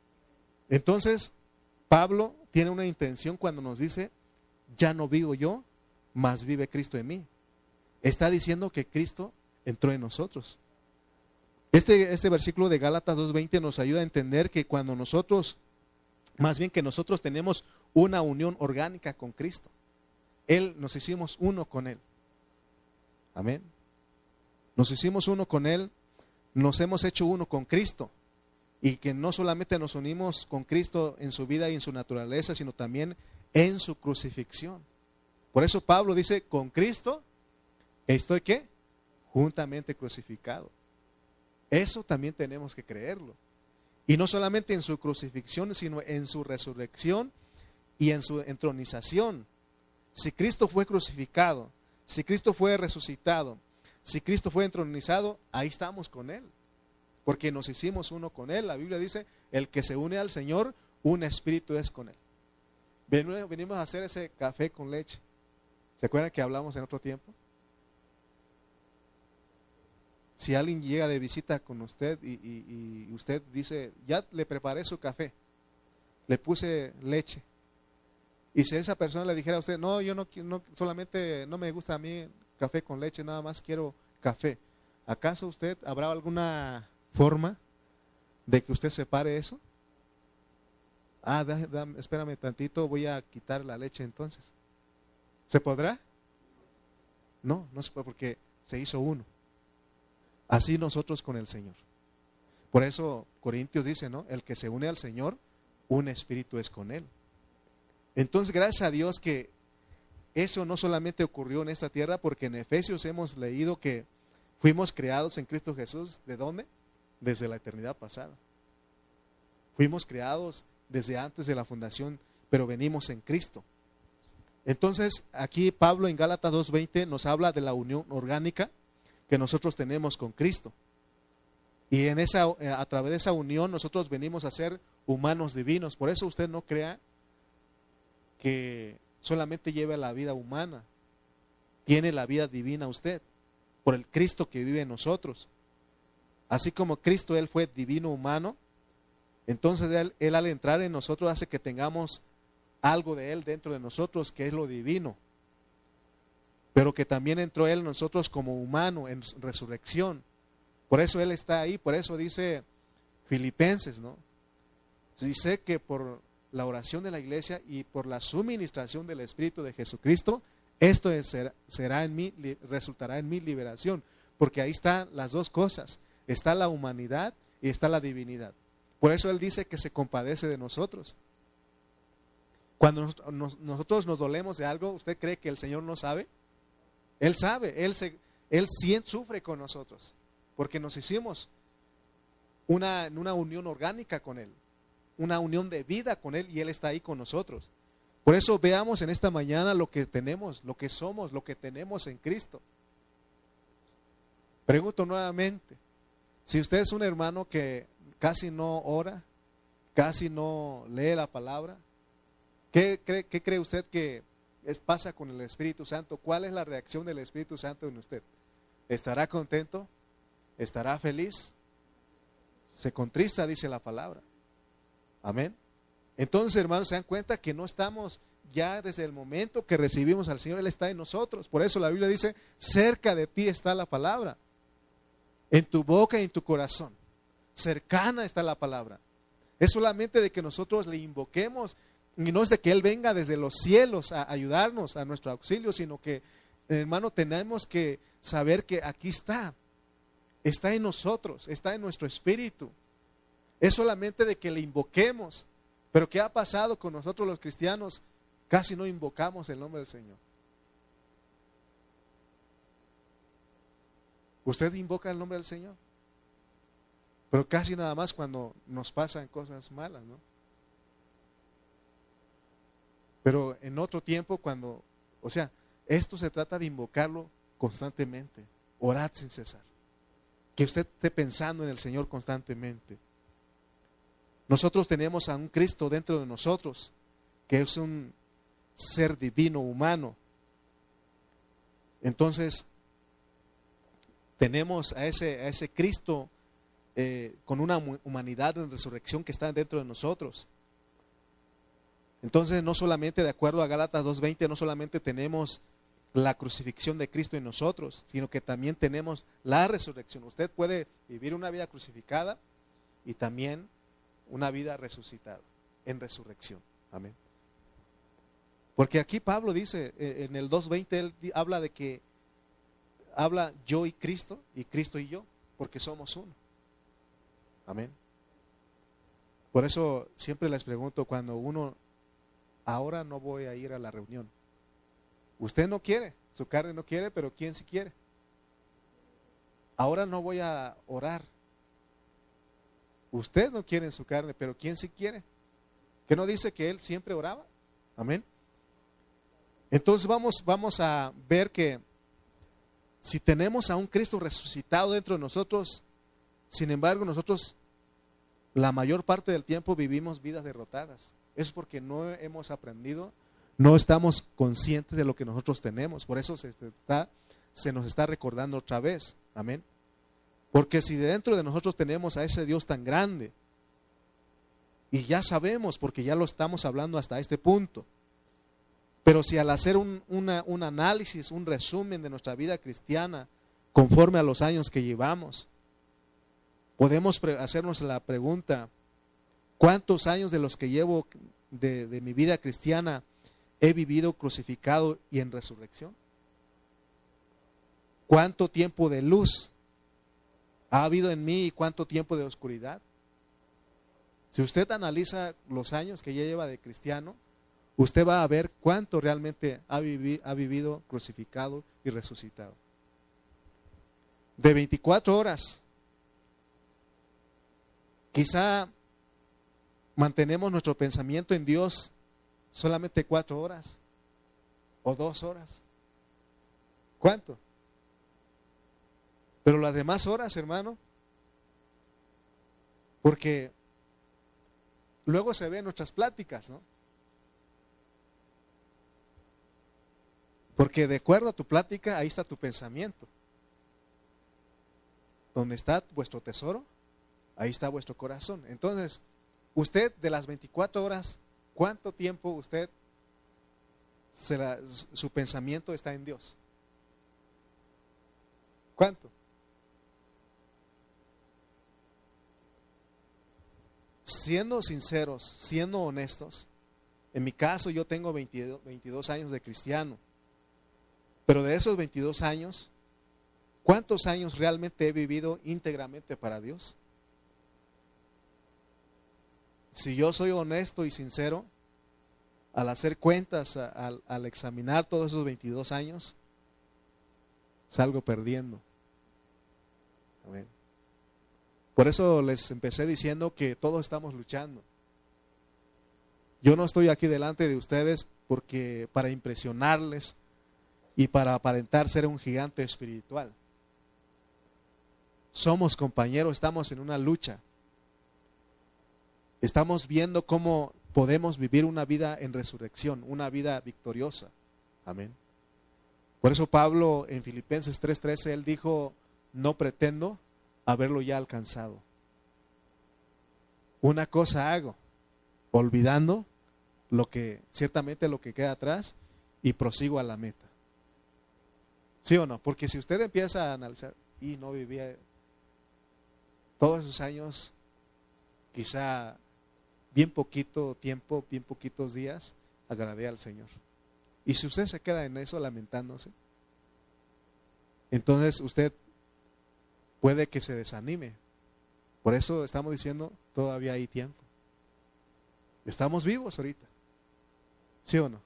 Entonces, Pablo tiene una intención cuando nos dice, ya no vivo yo, mas vive Cristo en mí. Está diciendo que Cristo entró en nosotros. Este, este versículo de Gálatas 2.20 nos ayuda a entender que cuando nosotros, más bien que nosotros tenemos una unión orgánica con Cristo, Él nos hicimos uno con Él. Amén. Nos hicimos uno con Él nos hemos hecho uno con Cristo y que no solamente nos unimos con Cristo en su vida y en su naturaleza, sino también en su crucifixión. Por eso Pablo dice, con Cristo estoy qué? Juntamente crucificado. Eso también tenemos que creerlo. Y no solamente en su crucifixión, sino en su resurrección y en su entronización. Si Cristo fue crucificado, si Cristo fue resucitado, si Cristo fue entronizado, ahí estamos con Él. Porque nos hicimos uno con Él. La Biblia dice, el que se une al Señor, un espíritu es con Él. Venimos a hacer ese café con leche. ¿Se acuerdan que hablamos en otro tiempo? Si alguien llega de visita con usted y, usted dice, ya le preparé su café, le puse leche, y si esa persona le dijera a usted, no, yo no, no solamente no me gusta a mí café con leche, nada más quiero café. ¿Acaso usted habrá alguna forma de que usted separe eso? Ah, espérame tantito, voy a quitar la leche entonces. ¿Se podrá? No, no se puede porque se hizo uno. Así nosotros con el Señor. Por eso Corintios dice, ¿no? El que se une al Señor, un espíritu es con él. Entonces, gracias a Dios que eso no solamente ocurrió en esta tierra, porque en Efesios hemos leído que fuimos creados en Cristo Jesús. ¿De dónde? Desde la eternidad pasada. Fuimos creados desde antes de la fundación, pero venimos en Cristo. Entonces, aquí Pablo en Gálatas 2.20 nos habla de la unión orgánica que nosotros tenemos con Cristo. Y en esa, a través de esa unión nosotros venimos a ser humanos divinos. Por eso usted no crea que solamente lleva la vida humana, tiene la vida divina usted, por el Cristo que vive en nosotros. Así como Cristo, Él fue divino humano, entonces él al entrar en nosotros hace que tengamos algo de Él dentro de nosotros, que es lo divino. Pero que también entró Él en nosotros como humano en resurrección. Por eso Él está ahí, por eso dice Filipenses, ¿no? Dice que por la oración de la iglesia y por la suministración del Espíritu de Jesucristo, esto será, en mí, resultará en mi liberación. Porque ahí están las dos cosas. Está la humanidad y está la divinidad. Por eso Él dice que se compadece de nosotros. Cuando nosotros nos dolemos de algo, ¿usted cree que el Señor no sabe? Él sabe, Él, se, él sufre con nosotros, porque nos hicimos una, una unión orgánica con Él, una unión de vida con Él y Él está ahí con nosotros. Por eso veamos en esta mañana lo que tenemos, lo que somos, lo que tenemos en Cristo. Pregunto nuevamente, si usted es un hermano que casi no ora, casi no lee la palabra, ¿Qué cree, cree usted que pasa con el Espíritu Santo? ¿Cuál es la reacción del Espíritu Santo en usted? ¿Estará contento? ¿Estará feliz? Se contrista, dice la palabra. Amén. Entonces, hermanos, se dan cuenta que no estamos ya desde el momento que recibimos al Señor, Él está en nosotros. Por eso la Biblia dice, cerca de ti está la palabra. En tu boca y en tu corazón. Cercana está la palabra. Es solamente de que nosotros le invoquemos y no es de que Él venga desde los cielos a ayudarnos a nuestro auxilio, sino que, hermano, tenemos que saber que aquí está. Está en nosotros, está en nuestro espíritu. Es solamente de que le invoquemos. Pero ¿qué ha pasado con nosotros los cristianos? Casi no invocamos el nombre del Señor. ¿Usted invoca el nombre del Señor? Pero casi nada más cuando nos pasan cosas malas, ¿no? Pero en otro tiempo, cuando, o sea, esto se trata de invocarlo constantemente, orad sin cesar. Que usted esté pensando en el Señor constantemente. Nosotros tenemos a un Cristo dentro de nosotros, que es un ser divino, humano. Entonces, tenemos a ese, a ese Cristo eh, con una humanidad en resurrección que está dentro de nosotros. Entonces, no solamente de acuerdo a Gálatas 2.20, no solamente tenemos la crucifixión de Cristo en nosotros, sino que también tenemos la resurrección. Usted puede vivir una vida crucificada y también una vida resucitada, en resurrección. Amén. Porque aquí Pablo dice, eh, en el 2.20, él habla de que habla yo y Cristo, y Cristo y yo, porque somos uno. Amén. Por eso siempre les pregunto, cuando uno ahora no voy a ir a la reunión. Usted no quiere, su carne no quiere, pero ¿quién sí quiere? Ahora no voy a orar. Usted no quiere en su carne, pero ¿quién sí quiere? ¿Que no dice que él siempre oraba? Amén. Entonces vamos, vamos a ver que si tenemos a un Cristo resucitado dentro de nosotros, sin embargo nosotros la mayor parte del tiempo vivimos vidas derrotadas es porque no hemos aprendido, no estamos conscientes de lo que nosotros tenemos. Por eso se, nos está recordando otra vez. Amén. Porque si dentro de nosotros tenemos a ese Dios tan grande, y ya sabemos, porque ya lo estamos hablando hasta este punto, pero si al hacer un análisis, un resumen de nuestra vida cristiana, conforme a los años que llevamos, podemos hacernos la pregunta, ¿Cuántos años de los que llevo de, mi vida cristiana he vivido crucificado y en resurrección? ¿Cuánto tiempo de luz ha habido en mí y cuánto tiempo de oscuridad? Si usted analiza los años que ya lleva de cristiano, usted va a ver cuánto realmente ha, vivido crucificado y resucitado. De 24 horas, quizá mantenemos nuestro pensamiento en Dios solamente cuatro horas o dos horas. ¿Cuánto? Pero las demás horas, hermano, Porque luego se ven nuestras pláticas, ¿no? Porque de acuerdo a tu plática, ahí está tu pensamiento. Donde está vuestro tesoro, ahí está vuestro corazón. Entonces, usted de las 24 horas, ¿cuánto tiempo usted, su pensamiento está en Dios? ¿Cuánto? Siendo sinceros, siendo honestos, en mi caso yo tengo 22 años de cristiano pero de esos 22 años, ¿cuántos años realmente he vivido íntegramente para Dios? Si yo soy honesto y sincero, al hacer cuentas, al, examinar todos esos 22 años, salgo perdiendo. Por eso les empecé diciendo que todos estamos luchando. Yo no estoy aquí delante de ustedes porque para impresionarles y para aparentar ser un gigante espiritual. Somos compañeros, estamos en una lucha. Estamos viendo cómo podemos vivir una vida en resurrección, una vida victoriosa. Amén. Por eso Pablo en Filipenses 3:13, él dijo, no pretendo haberlo ya alcanzado. Una cosa hago, olvidando lo que, ciertamente lo que queda atrás, y prosigo a la meta. ¿Sí o no? Porque si usted empieza a analizar y no vivía todos esos años, quizá bien poquito tiempo, bien poquitos días, agradé al Señor. Y si usted se queda en eso lamentándose, entonces usted puede que se desanime. Por eso estamos diciendo, todavía hay tiempo. Estamos vivos ahorita. ¿Sí o no?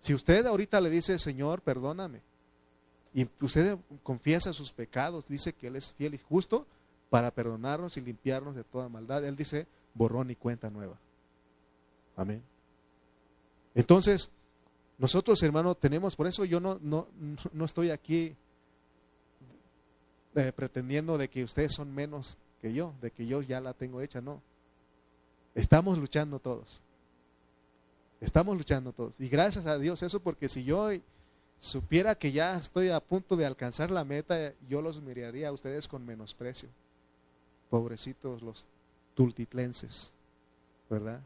Si usted ahorita le dice, Señor, perdóname, y usted confiesa sus pecados, dice que Él es fiel y justo para perdonarnos y limpiarnos de toda maldad. Él dice, borrón y cuenta nueva. Amén. Entonces, nosotros, hermanos, tenemos, por eso yo no, no, no estoy aquí eh, pretendiendo de que ustedes son menos que yo, de que yo ya la tengo hecha, no. Estamos luchando todos. Estamos luchando todos. Y gracias a Dios eso, porque si yo supiera que ya estoy a punto de alcanzar la meta, yo los miraría a ustedes con menosprecio. Pobrecitos los tultitlenses, ¿verdad?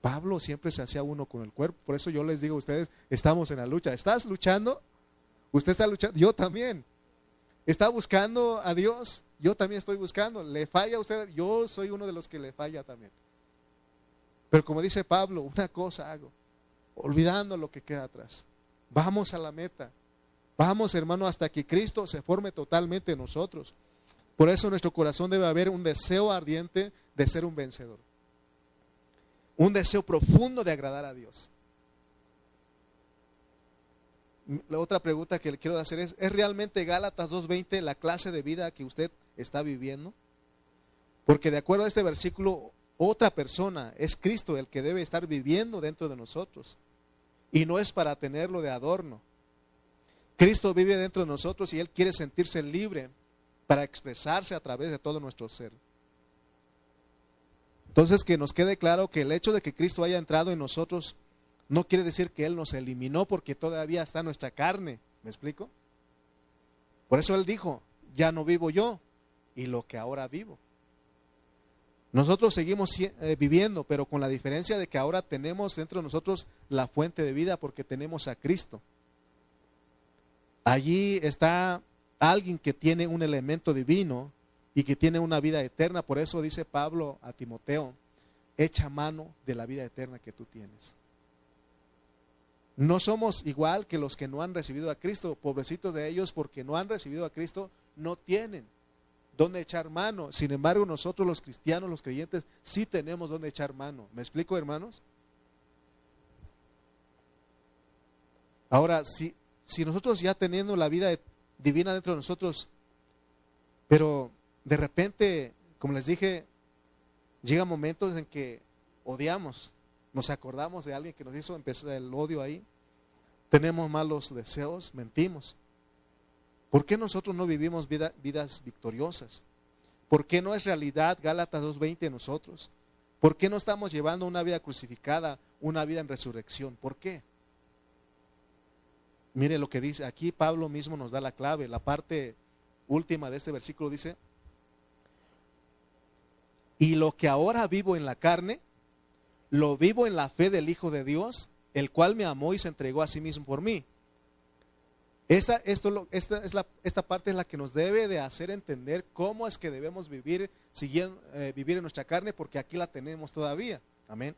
Pablo siempre se hacía uno con el cuerpo, por eso yo les digo a ustedes, estamos en la lucha. ¿Estás luchando? Usted está luchando, yo también. ¿Está buscando a Dios? Yo también estoy buscando. ¿Le falla a usted? Yo soy uno de los que le falla también. Pero como dice Pablo, una cosa hago, olvidando lo que queda atrás. Vamos a la meta. Vamos, hermano, hasta que Cristo se forme totalmente en nosotros. Por eso en nuestro corazón debe haber un deseo ardiente de ser un vencedor. Un deseo profundo de agradar a Dios. La otra pregunta que le quiero hacer es, ¿es realmente Gálatas 2.20 la clase de vida que usted está viviendo? Porque de acuerdo a este versículo, otra persona es Cristo el que debe estar viviendo dentro de nosotros y no es para tenerlo de adorno. Cristo vive dentro de nosotros y Él quiere sentirse libre para expresarse a través de todo nuestro ser. Entonces, que nos quede claro que el hecho de que Cristo haya entrado en nosotros no quiere decir que Él nos eliminó porque todavía está nuestra carne. ¿Me explico? Por eso Él dijo, ya no vivo yo y lo que ahora vivo. Nosotros seguimos eh, viviendo, pero con la diferencia de que ahora tenemos dentro de nosotros la fuente de vida porque tenemos a Cristo. Allí está alguien que tiene un elemento divino y que tiene una vida eterna. Por eso dice Pablo a Timoteo, echa mano de la vida eterna que tú tienes. No somos igual que los que no han recibido a Cristo, pobrecitos de ellos porque no han recibido a Cristo, no tienen dónde echar mano. Sin embargo, nosotros los cristianos, los creyentes, sí tenemos dónde echar mano. ¿Me explico, hermanos? Ahora, si, si nosotros ya teniendo la vida divina dentro de nosotros, pero de repente, como les dije, llegan momentos en que odiamos, nos acordamos de alguien que nos hizo empezar el odio ahí, tenemos malos deseos, mentimos. ¿Por qué nosotros no vivimos vidas victoriosas? ¿Por qué no es realidad Gálatas 2.20 en nosotros? ¿Por qué no estamos llevando una vida crucificada, una vida en resurrección? ¿Por qué? Mire lo que dice, aquí Pablo mismo nos da la clave, la parte última de este versículo dice, y lo que ahora vivo en la carne, lo vivo en la fe del Hijo de Dios, el cual me amó y se entregó a sí mismo por mí. Esta, esto, esta, es la, esta parte es la que nos debe de hacer entender cómo es que debemos vivir, siguiendo, eh, vivir en nuestra carne, porque aquí la tenemos todavía. Amén.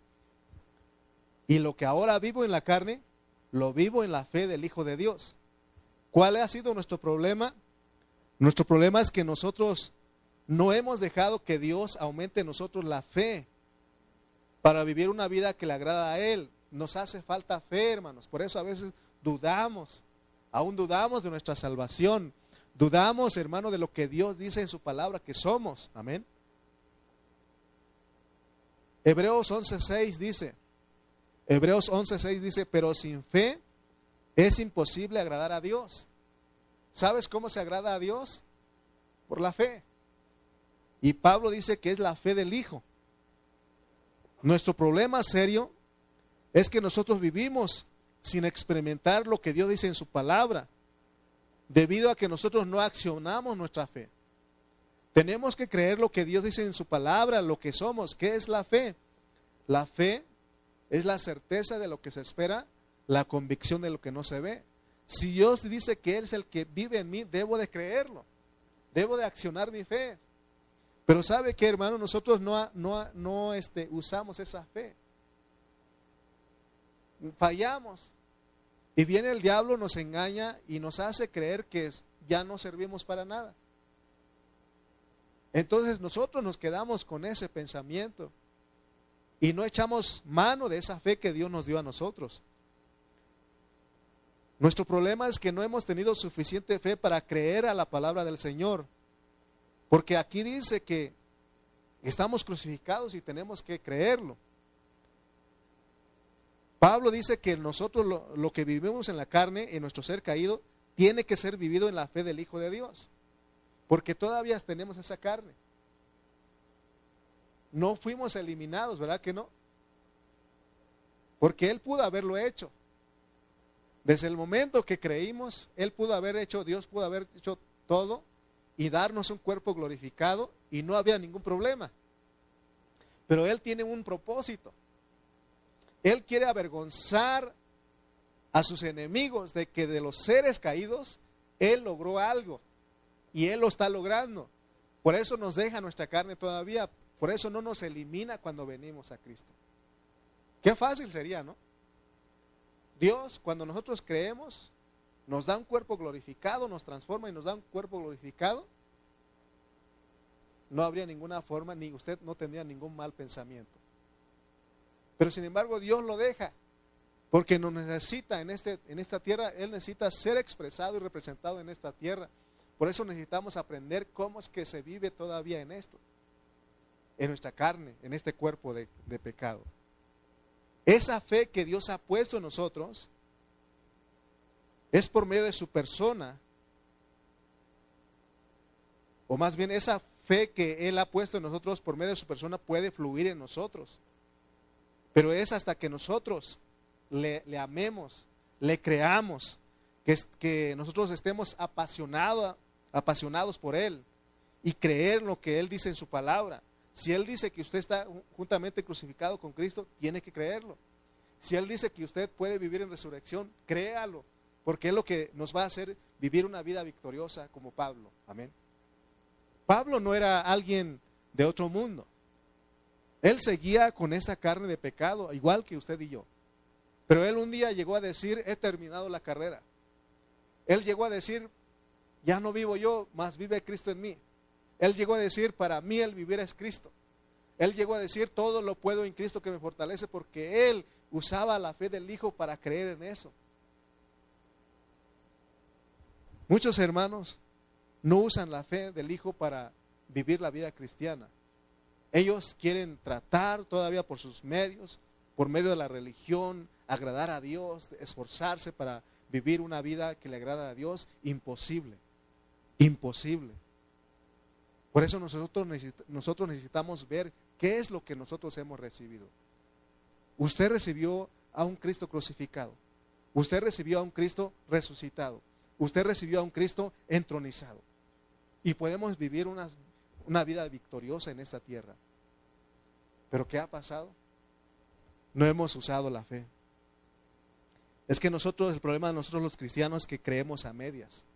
Y lo que ahora vivo en la carne, lo vivo en la fe del Hijo de Dios. ¿Cuál ha sido nuestro problema? Nuestro problema es que nosotros no hemos dejado que Dios aumente en nosotros la fe para vivir una vida que le agrada a Él. Nos hace falta fe, hermanos. Por eso a veces dudamos. Aún dudamos de nuestra salvación. Dudamos, hermano, de lo que Dios dice en su palabra que somos. Amén. Hebreos 11:6 dice, Hebreos 11:6 dice, pero sin fe es imposible agradar a Dios. ¿Sabes cómo se agrada a Dios? Por la fe. Y Pablo dice que es la fe del Hijo. Nuestro problema serio es que nosotros vivimos sin experimentar lo que Dios dice en su palabra, debido a que nosotros no accionamos nuestra fe. Tenemos que creer lo que Dios dice en su palabra, lo que somos. ¿Qué es la fe? La fe es la certeza de lo que se espera, la convicción de lo que no se ve. Si Dios dice que Él es el que vive en mí, debo de creerlo, debo de accionar mi fe. Pero sabe que, hermano, nosotros no, este, usamos esa fe. Fallamos. Y viene el diablo, nos engaña y nos hace creer que ya no servimos para nada. Entonces nosotros nos quedamos con ese pensamiento y no echamos mano de esa fe que Dios nos dio a nosotros. Nuestro problema es que no hemos tenido suficiente fe para creer a la palabra del Señor. Porque aquí dice que estamos crucificados y tenemos que creerlo. Pablo dice que nosotros lo, que vivimos en la carne, en nuestro ser caído, tiene que ser vivido en la fe del Hijo de Dios. Porque todavía tenemos esa carne. No fuimos eliminados, ¿verdad que no? Porque Él pudo haberlo hecho. Desde el momento que creímos, Él pudo haber hecho, Dios pudo haber hecho todo y darnos un cuerpo glorificado y no había ningún problema. Pero Él tiene un propósito. Él quiere avergonzar a sus enemigos de que de los seres caídos Él logró algo y Él lo está logrando. Por eso nos deja nuestra carne todavía, por eso no nos elimina cuando venimos a Cristo. Qué fácil sería, ¿no? Dios, cuando nosotros creemos, nos da un cuerpo glorificado, nos transforma y nos da un cuerpo glorificado, no habría ninguna forma, ni usted no tendría ningún mal pensamiento. Pero sin embargo Dios lo deja, porque nos necesita en, este, en esta tierra, Él necesita ser expresado y representado en esta tierra. Por eso necesitamos aprender cómo es que se vive todavía en esto, en nuestra carne, en este cuerpo de, pecado. Esa fe que Dios ha puesto en nosotros, es por medio de su persona, o más bien esa fe que Él ha puesto en nosotros por medio de su persona puede fluir en nosotros. Pero es hasta que nosotros le, amemos, le creamos, que, nosotros estemos apasionados por Él y creer lo que Él dice en su palabra. Si Él dice que usted está juntamente crucificado con Cristo, tiene que creerlo. Si Él dice que usted puede vivir en resurrección, créalo porque es lo que nos va a hacer vivir una vida victoriosa como Pablo. Amén. Pablo no era alguien de otro mundo. Él seguía con esa carne de pecado, igual que usted y yo. Pero él un día llegó a decir, he terminado la carrera. Él llegó a decir, ya no vivo yo, más vive Cristo en mí. Él llegó a decir, para mí el vivir es Cristo. Él llegó a decir, todo lo puedo en Cristo que me fortalece, porque él usaba la fe del Hijo para creer en eso. Muchos hermanos no usan la fe del Hijo para vivir la vida cristiana. Ellos quieren tratar todavía por sus medios, por medio de la religión, agradar a Dios, esforzarse para vivir una vida que le agrada a Dios. Imposible, imposible. Por eso nosotros, nosotros necesitamos ver qué es lo que nosotros hemos recibido. Usted recibió a un Cristo crucificado. Usted recibió a un Cristo resucitado. Usted recibió a un Cristo entronizado. Y podemos vivir una, una vida victoriosa en esta tierra. Pero ¿qué ha pasado? No hemos usado la fe. Es que nosotros, el problema de nosotros los cristianos es que creemos a medias.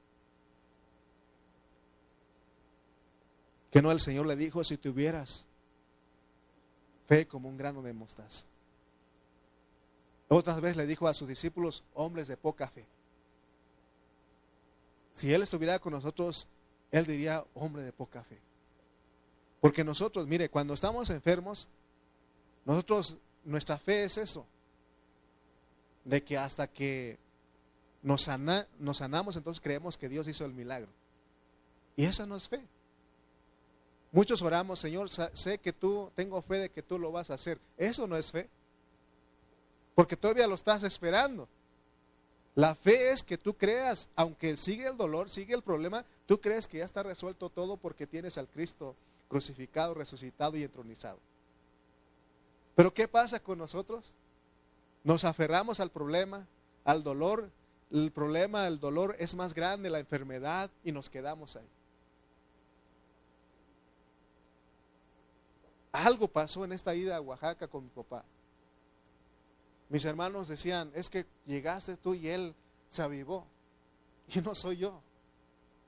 Que no el Señor le dijo, si tuvieras fe como un grano de mostaza. Otras veces le dijo a sus discípulos, hombres de poca fe. Si Él estuviera con nosotros, Él diría, hombre de poca fe. Porque nosotros, mire, cuando estamos enfermos, nosotros, nuestra fe es eso, de que hasta que nos, nos sanamos, entonces creemos que Dios hizo el milagro. Y esa no es fe. Muchos oramos, Señor, sé que tú, tengo fe de que tú lo vas a hacer. Eso no es fe. Porque todavía lo estás esperando. La fe es que tú creas, aunque sigue el dolor, sigue el problema, tú crees que ya está resuelto todo porque tienes al Cristo crucificado, resucitado y entronizado. Pero ¿qué pasa con nosotros? Nos aferramos al problema, al dolor. El problema, el dolor es más grande, la enfermedad, y nos quedamos ahí. Algo pasó en esta ida a Oaxaca con mi papá. Mis hermanos decían, es que llegaste tú y él se avivó. Y no soy yo,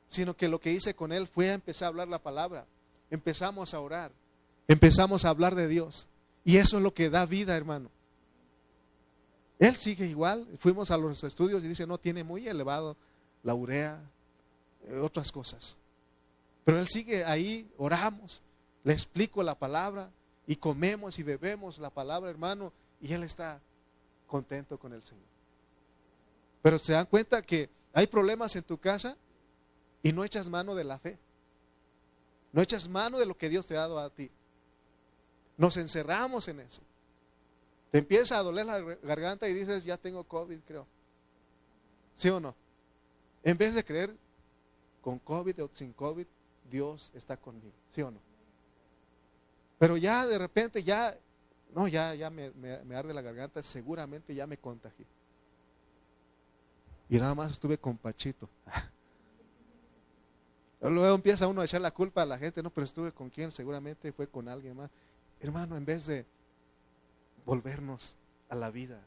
sino que lo que hice con él fue empezar a hablar la palabra. Empezamos a orar, empezamos a hablar de Dios. Y eso es lo que da vida, hermano. Él sigue igual. Fuimos a los estudios y dice, no, tiene muy elevado la urea, eh, otras cosas. Pero él sigue ahí, oramos, le explico la palabra y comemos y bebemos la palabra, hermano, y él está contento con el Señor. Pero se dan cuenta que hay problemas en tu casa y no echas mano de la fe. No echas mano de lo que Dios te ha dado a ti. Nos encerramos en eso. Te empieza a doler la garganta y dices, ya tengo COVID, creo. ¿Sí o no? En vez de creer, con COVID o sin COVID, Dios está conmigo. ¿Sí o no? Pero ya de repente, ya, no, ya, ya me, arde la garganta, seguramente ya me contagié. Y nada más estuve con Pachito. Luego empieza uno a echar la culpa a la gente, no, pero estuve con quién, seguramente fue con alguien más. Hermano, en vez de volvernos a la vida,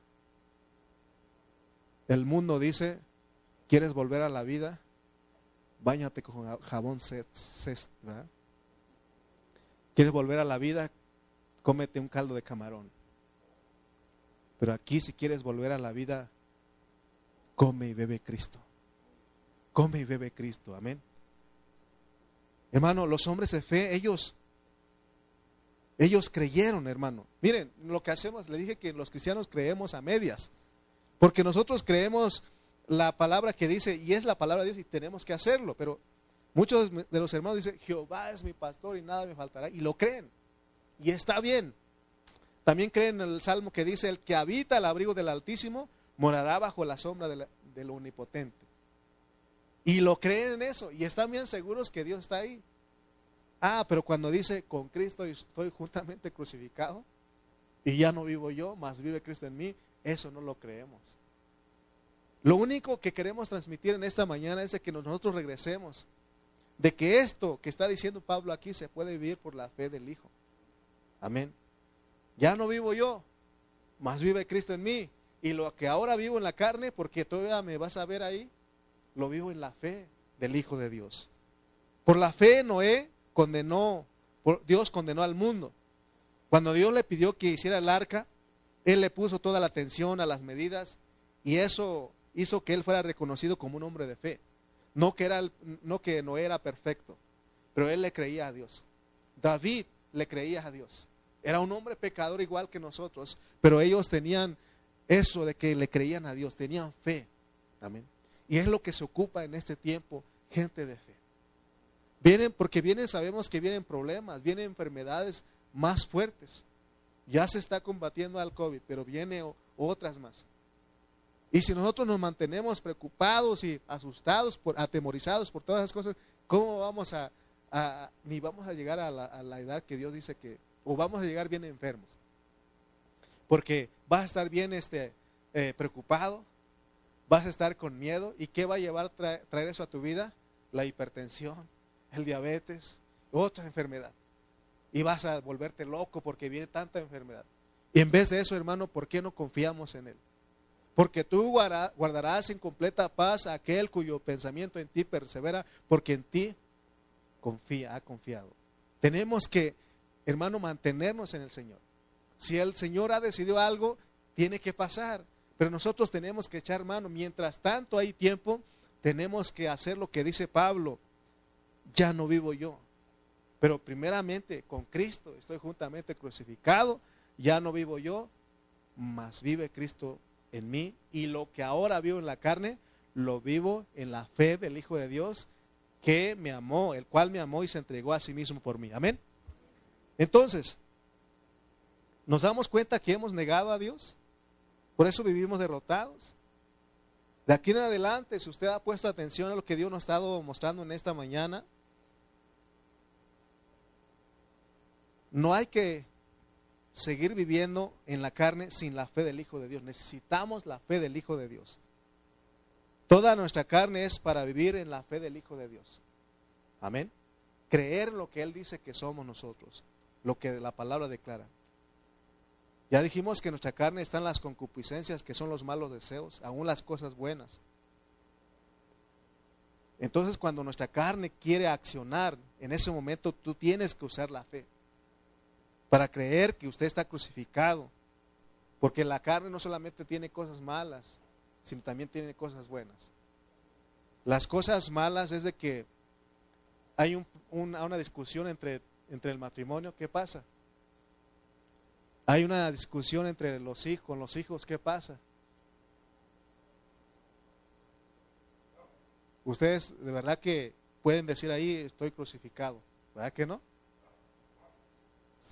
el mundo dice, ¿quieres volver a la vida? Báñate con jabón cest, ¿verdad? ¿Quieres volver a la vida? Cómete un caldo de camarón. Pero aquí si quieres volver a la vida, come y bebe Cristo. Come y bebe Cristo. Amén. Hermano, los hombres de fe, ellos, ellos creyeron, hermano. Miren, lo que hacemos, le dije que los cristianos creemos a medias. Porque nosotros creemos la palabra que dice, y es la palabra de Dios, y tenemos que hacerlo. Pero Muchos de los hermanos dicen, Jehová es mi pastor y nada me faltará. Y lo creen. Y está bien. También creen en el Salmo que dice, el que habita el abrigo del Altísimo morará bajo la sombra del, Omnipotente. Y lo creen en eso. Y están bien seguros que Dios está ahí. Ah, pero cuando dice, con Cristo estoy juntamente crucificado y ya no vivo yo, más vive Cristo en mí, eso no lo creemos. Lo único que queremos transmitir en esta mañana es que nosotros regresemos de que esto que está diciendo Pablo aquí se puede vivir por la fe del Hijo. Amén. Ya no vivo yo, más vive Cristo en mí. Y lo que ahora vivo en la carne, porque todavía me vas a ver ahí, lo vivo en la fe del Hijo de Dios. Por la fe Noé condenó, Dios condenó al mundo. Cuando Dios le pidió que hiciera el arca, Él le puso toda la atención a las medidas y eso hizo que Él fuera reconocido como un hombre de fe. No que, era, no que no era perfecto, pero él le creía a Dios. David le creía a Dios. Era un hombre pecador igual que nosotros, pero ellos tenían eso de que le creían a Dios, tenían fe. Amén. Y es lo que se ocupa en este tiempo, gente de fe. Vienen, porque vienen, sabemos que vienen problemas, vienen enfermedades más fuertes. Ya se está combatiendo al COVID, pero vienen otras más. Y si nosotros nos mantenemos preocupados y asustados, atemorizados por todas esas cosas, ¿cómo vamos a, ni vamos a llegar a la, a la edad que Dios dice que, o vamos a llegar bien enfermos. Porque vas a estar bien este, eh, preocupado, vas a estar con miedo. ¿Y qué va a llevar traer, traer eso a tu vida? La hipertensión, el diabetes, otra enfermedad. Y vas a volverte loco porque viene tanta enfermedad. Y en vez de eso, hermano, ¿por qué no confiamos en Él? Porque tú guardarás en completa paz a aquel cuyo pensamiento en ti persevera, porque en ti confía, ha confiado. Tenemos que, hermano, mantenernos en el Señor. Si el Señor ha decidido algo, tiene que pasar. Pero nosotros tenemos que echar mano. Mientras tanto hay tiempo, tenemos que hacer lo que dice Pablo. Ya no vivo yo. Pero primeramente con Cristo estoy juntamente crucificado. Ya no vivo yo, mas vive Cristo en mí. Y lo que ahora vivo en la carne, lo vivo en la fe del Hijo de Dios que me amó, el cual me amó y se entregó a sí mismo por mí. Amén. Entonces, ¿Nos damos cuenta que hemos negado a Dios? Por eso vivimos derrotados. De aquí en adelante, si usted ha puesto atención a lo que Dios nos ha estado mostrando en esta mañana, no hay que seguir viviendo en la carne sin la fe del Hijo de Dios. Necesitamos la fe del Hijo de Dios. Toda nuestra carne es para vivir en la fe del Hijo de Dios. Amén. Creer lo que Él dice que somos nosotros, lo que la palabra declara. Ya dijimos que en nuestra carne están las concupiscencias, que son los malos deseos, aún las cosas buenas. Entonces cuando nuestra carne quiere accionar, en ese momento tú tienes que usar la fe para creer que usted está crucificado. Porque la carne no solamente tiene cosas malas, sino también tiene cosas buenas. Las cosas malas es de que hay una discusión entre, entre el matrimonio, ¿qué pasa? Hay una discusión entre los hijos, los hijos, ¿qué pasa? Ustedes de verdad que pueden decir ahí, estoy crucificado, ¿verdad que no?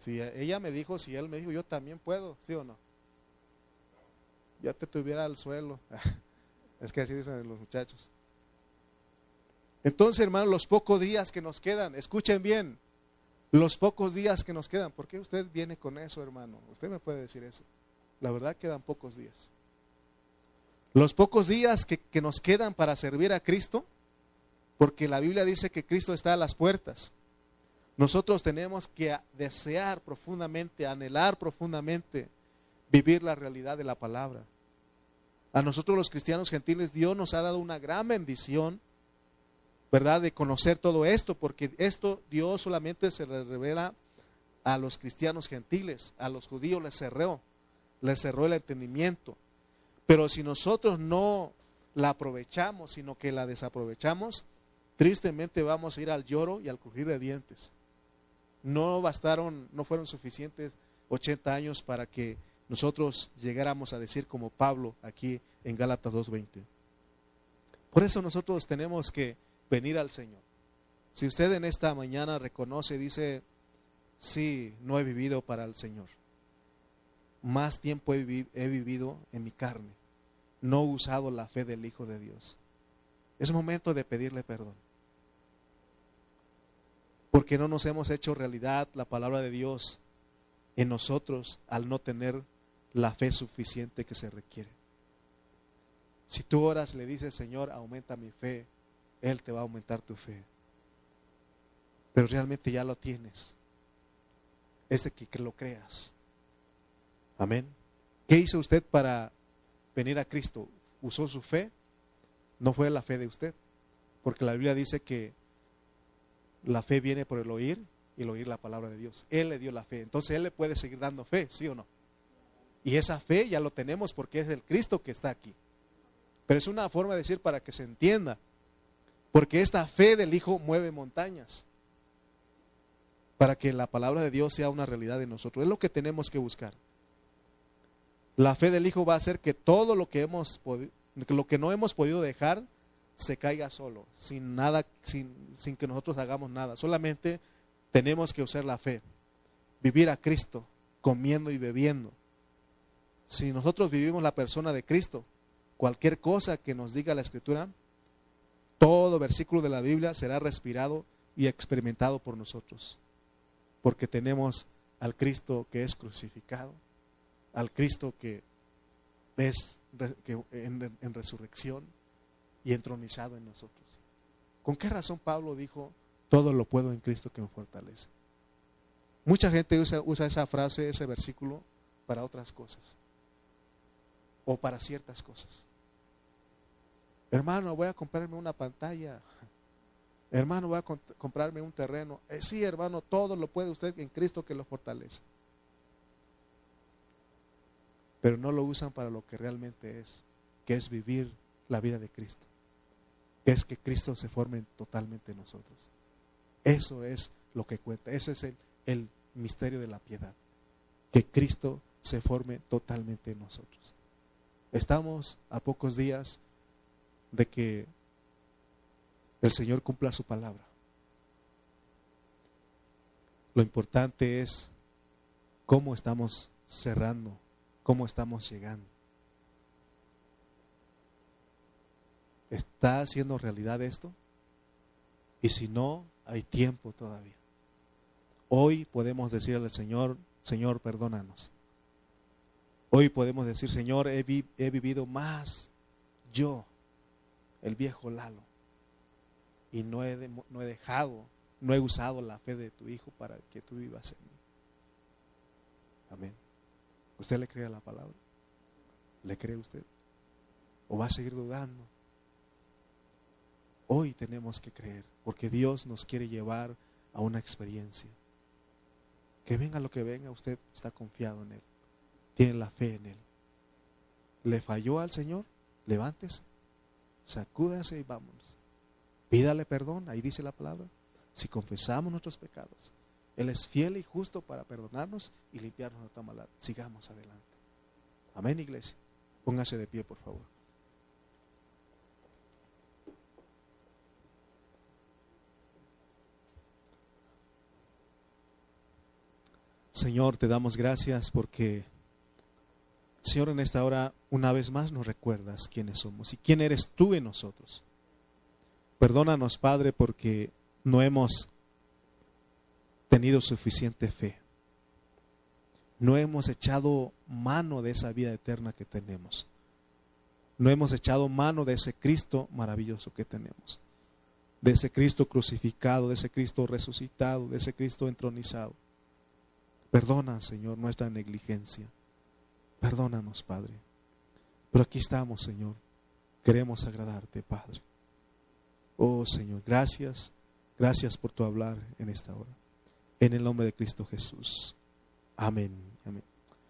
Si ella me dijo, si él me dijo, yo también puedo, ¿sí o no? Ya te tuviera al suelo. es que así dicen los muchachos. Entonces, hermano, los pocos días que nos quedan, escuchen bien, los pocos días que nos quedan. ¿Por qué usted viene con eso, hermano? Usted me puede decir eso. La verdad quedan pocos días. Los pocos días que, que nos quedan para servir a Cristo, porque la Biblia dice que Cristo está a las puertas. Nosotros tenemos que desear profundamente, anhelar profundamente vivir la realidad de la palabra. A nosotros los cristianos gentiles Dios nos ha dado una gran bendición ¿verdad? De conocer todo esto, porque esto Dios solamente se le revela a los cristianos gentiles, a los judíos les cerró, les cerró el entendimiento. Pero si nosotros no la aprovechamos, sino que la desaprovechamos, tristemente vamos a ir al lloro y al crujir de dientes. No bastaron, no fueron suficientes 80 años para que nosotros llegáramos a decir como Pablo aquí en Gálatas 2.20. Por eso nosotros tenemos que venir al Señor. Si usted en esta mañana reconoce, dice, sí, no he vivido para el Señor. Más tiempo he, vivido en mi carne. No he usado la fe del Hijo de Dios. Es momento de pedirle perdón. Porque no nos hemos hecho realidad la palabra de Dios en nosotros al no tener la fe suficiente que se requiere. Si tú oras, le dices, Señor, aumenta mi fe, él te va a aumentar tu fe. Pero realmente ya lo tienes. Es de que, lo creas. Amén. ¿Qué hizo usted para venir a Cristo? ¿Usó su fe? No fue la fe de usted. Porque la Biblia dice que la fe viene por el oír y el oír la palabra de Dios. Él le dio la fe. Entonces Él le puede seguir dando fe, ¿sí o no? Y esa fe ya lo tenemos porque es el Cristo que está aquí. Pero es una forma de decir para que se entienda porque esta fe del Hijo mueve montañas para que la palabra de Dios sea una realidad en nosotros. Es lo que tenemos que buscar. La fe del Hijo va a hacer que todo lo que hemos lo que no hemos podido dejar se caiga solo, sin nada, sin, sin que nosotros hagamos nada. Solamente tenemos que usar la fe, vivir a Cristo, comiendo y bebiendo. Si nosotros vivimos la persona de Cristo, cualquier cosa que nos diga la Escritura, todo versículo de la Biblia será respirado y experimentado por nosotros, porque tenemos al Cristo que es crucificado, al Cristo que es en, en resurrección y entronizado en nosotros. ¿Con qué razón Pablo dijo, todo lo puedo en Cristo que me fortalece? Mucha gente usa, esa frase, ese versículo, para otras cosas o para ciertas cosas. Hermano, voy a comprarme una pantalla. Hermano, voy a comprarme un terreno. Eh, sí, hermano, todo lo puede usted en Cristo que lo fortalece. Pero no lo usan para lo que realmente es, que es vivir la vida de Cristo. Es que Cristo se forme totalmente en nosotros. Eso es lo que cuenta. Ese es el, el misterio de la piedad. Que Cristo se forme totalmente en nosotros. Estamos a pocos días de que el Señor cumpla su palabra. Lo importante es cómo estamos cerrando, cómo estamos llegando. ¿Está haciendo realidad esto? Y si no, hay tiempo todavía. Hoy podemos decirle al Señor, Señor, perdónanos. Hoy podemos decir, Señor, he, vivido más yo, el viejo Lalo, y no he, no he dejado, no he usado la fe de tu Hijo para que tú vivas en mí. Amén. ¿Usted le cree a la palabra? ¿Le cree usted? ¿O va a seguir dudando? Hoy tenemos que creer, porque Dios nos quiere llevar a una experiencia. Que venga lo que venga, usted está confiado en Él tiene la fe en Él. ¿Le falló al Señor? Levántese, sacúdase y vámonos. Pídale perdón, ahí dice la palabra. Si confesamos nuestros pecados, Él es fiel y justo para perdonarnos y limpiarnos de toda maldad. Sigamos adelante. Amén, iglesia. Póngase de pie, por favor. Señor, te damos gracias porque Señor, en esta hora una vez más nos recuerdas quiénes somos y quién eres tú en nosotros. Perdónanos, Padre, porque no hemos tenido suficiente fe. No hemos echado mano de esa vida eterna que tenemos. No hemos echado mano de ese Cristo maravilloso que tenemos. De ese Cristo crucificado, de ese Cristo resucitado, de ese Cristo entronizado. Perdona, Señor, nuestra negligencia. Perdónanos, Padre. Pero aquí estamos, Señor. Queremos agradarte, Padre. Oh, Señor, gracias. Gracias por tu hablar en esta hora. En el nombre de Cristo Jesús. Amén. Amén.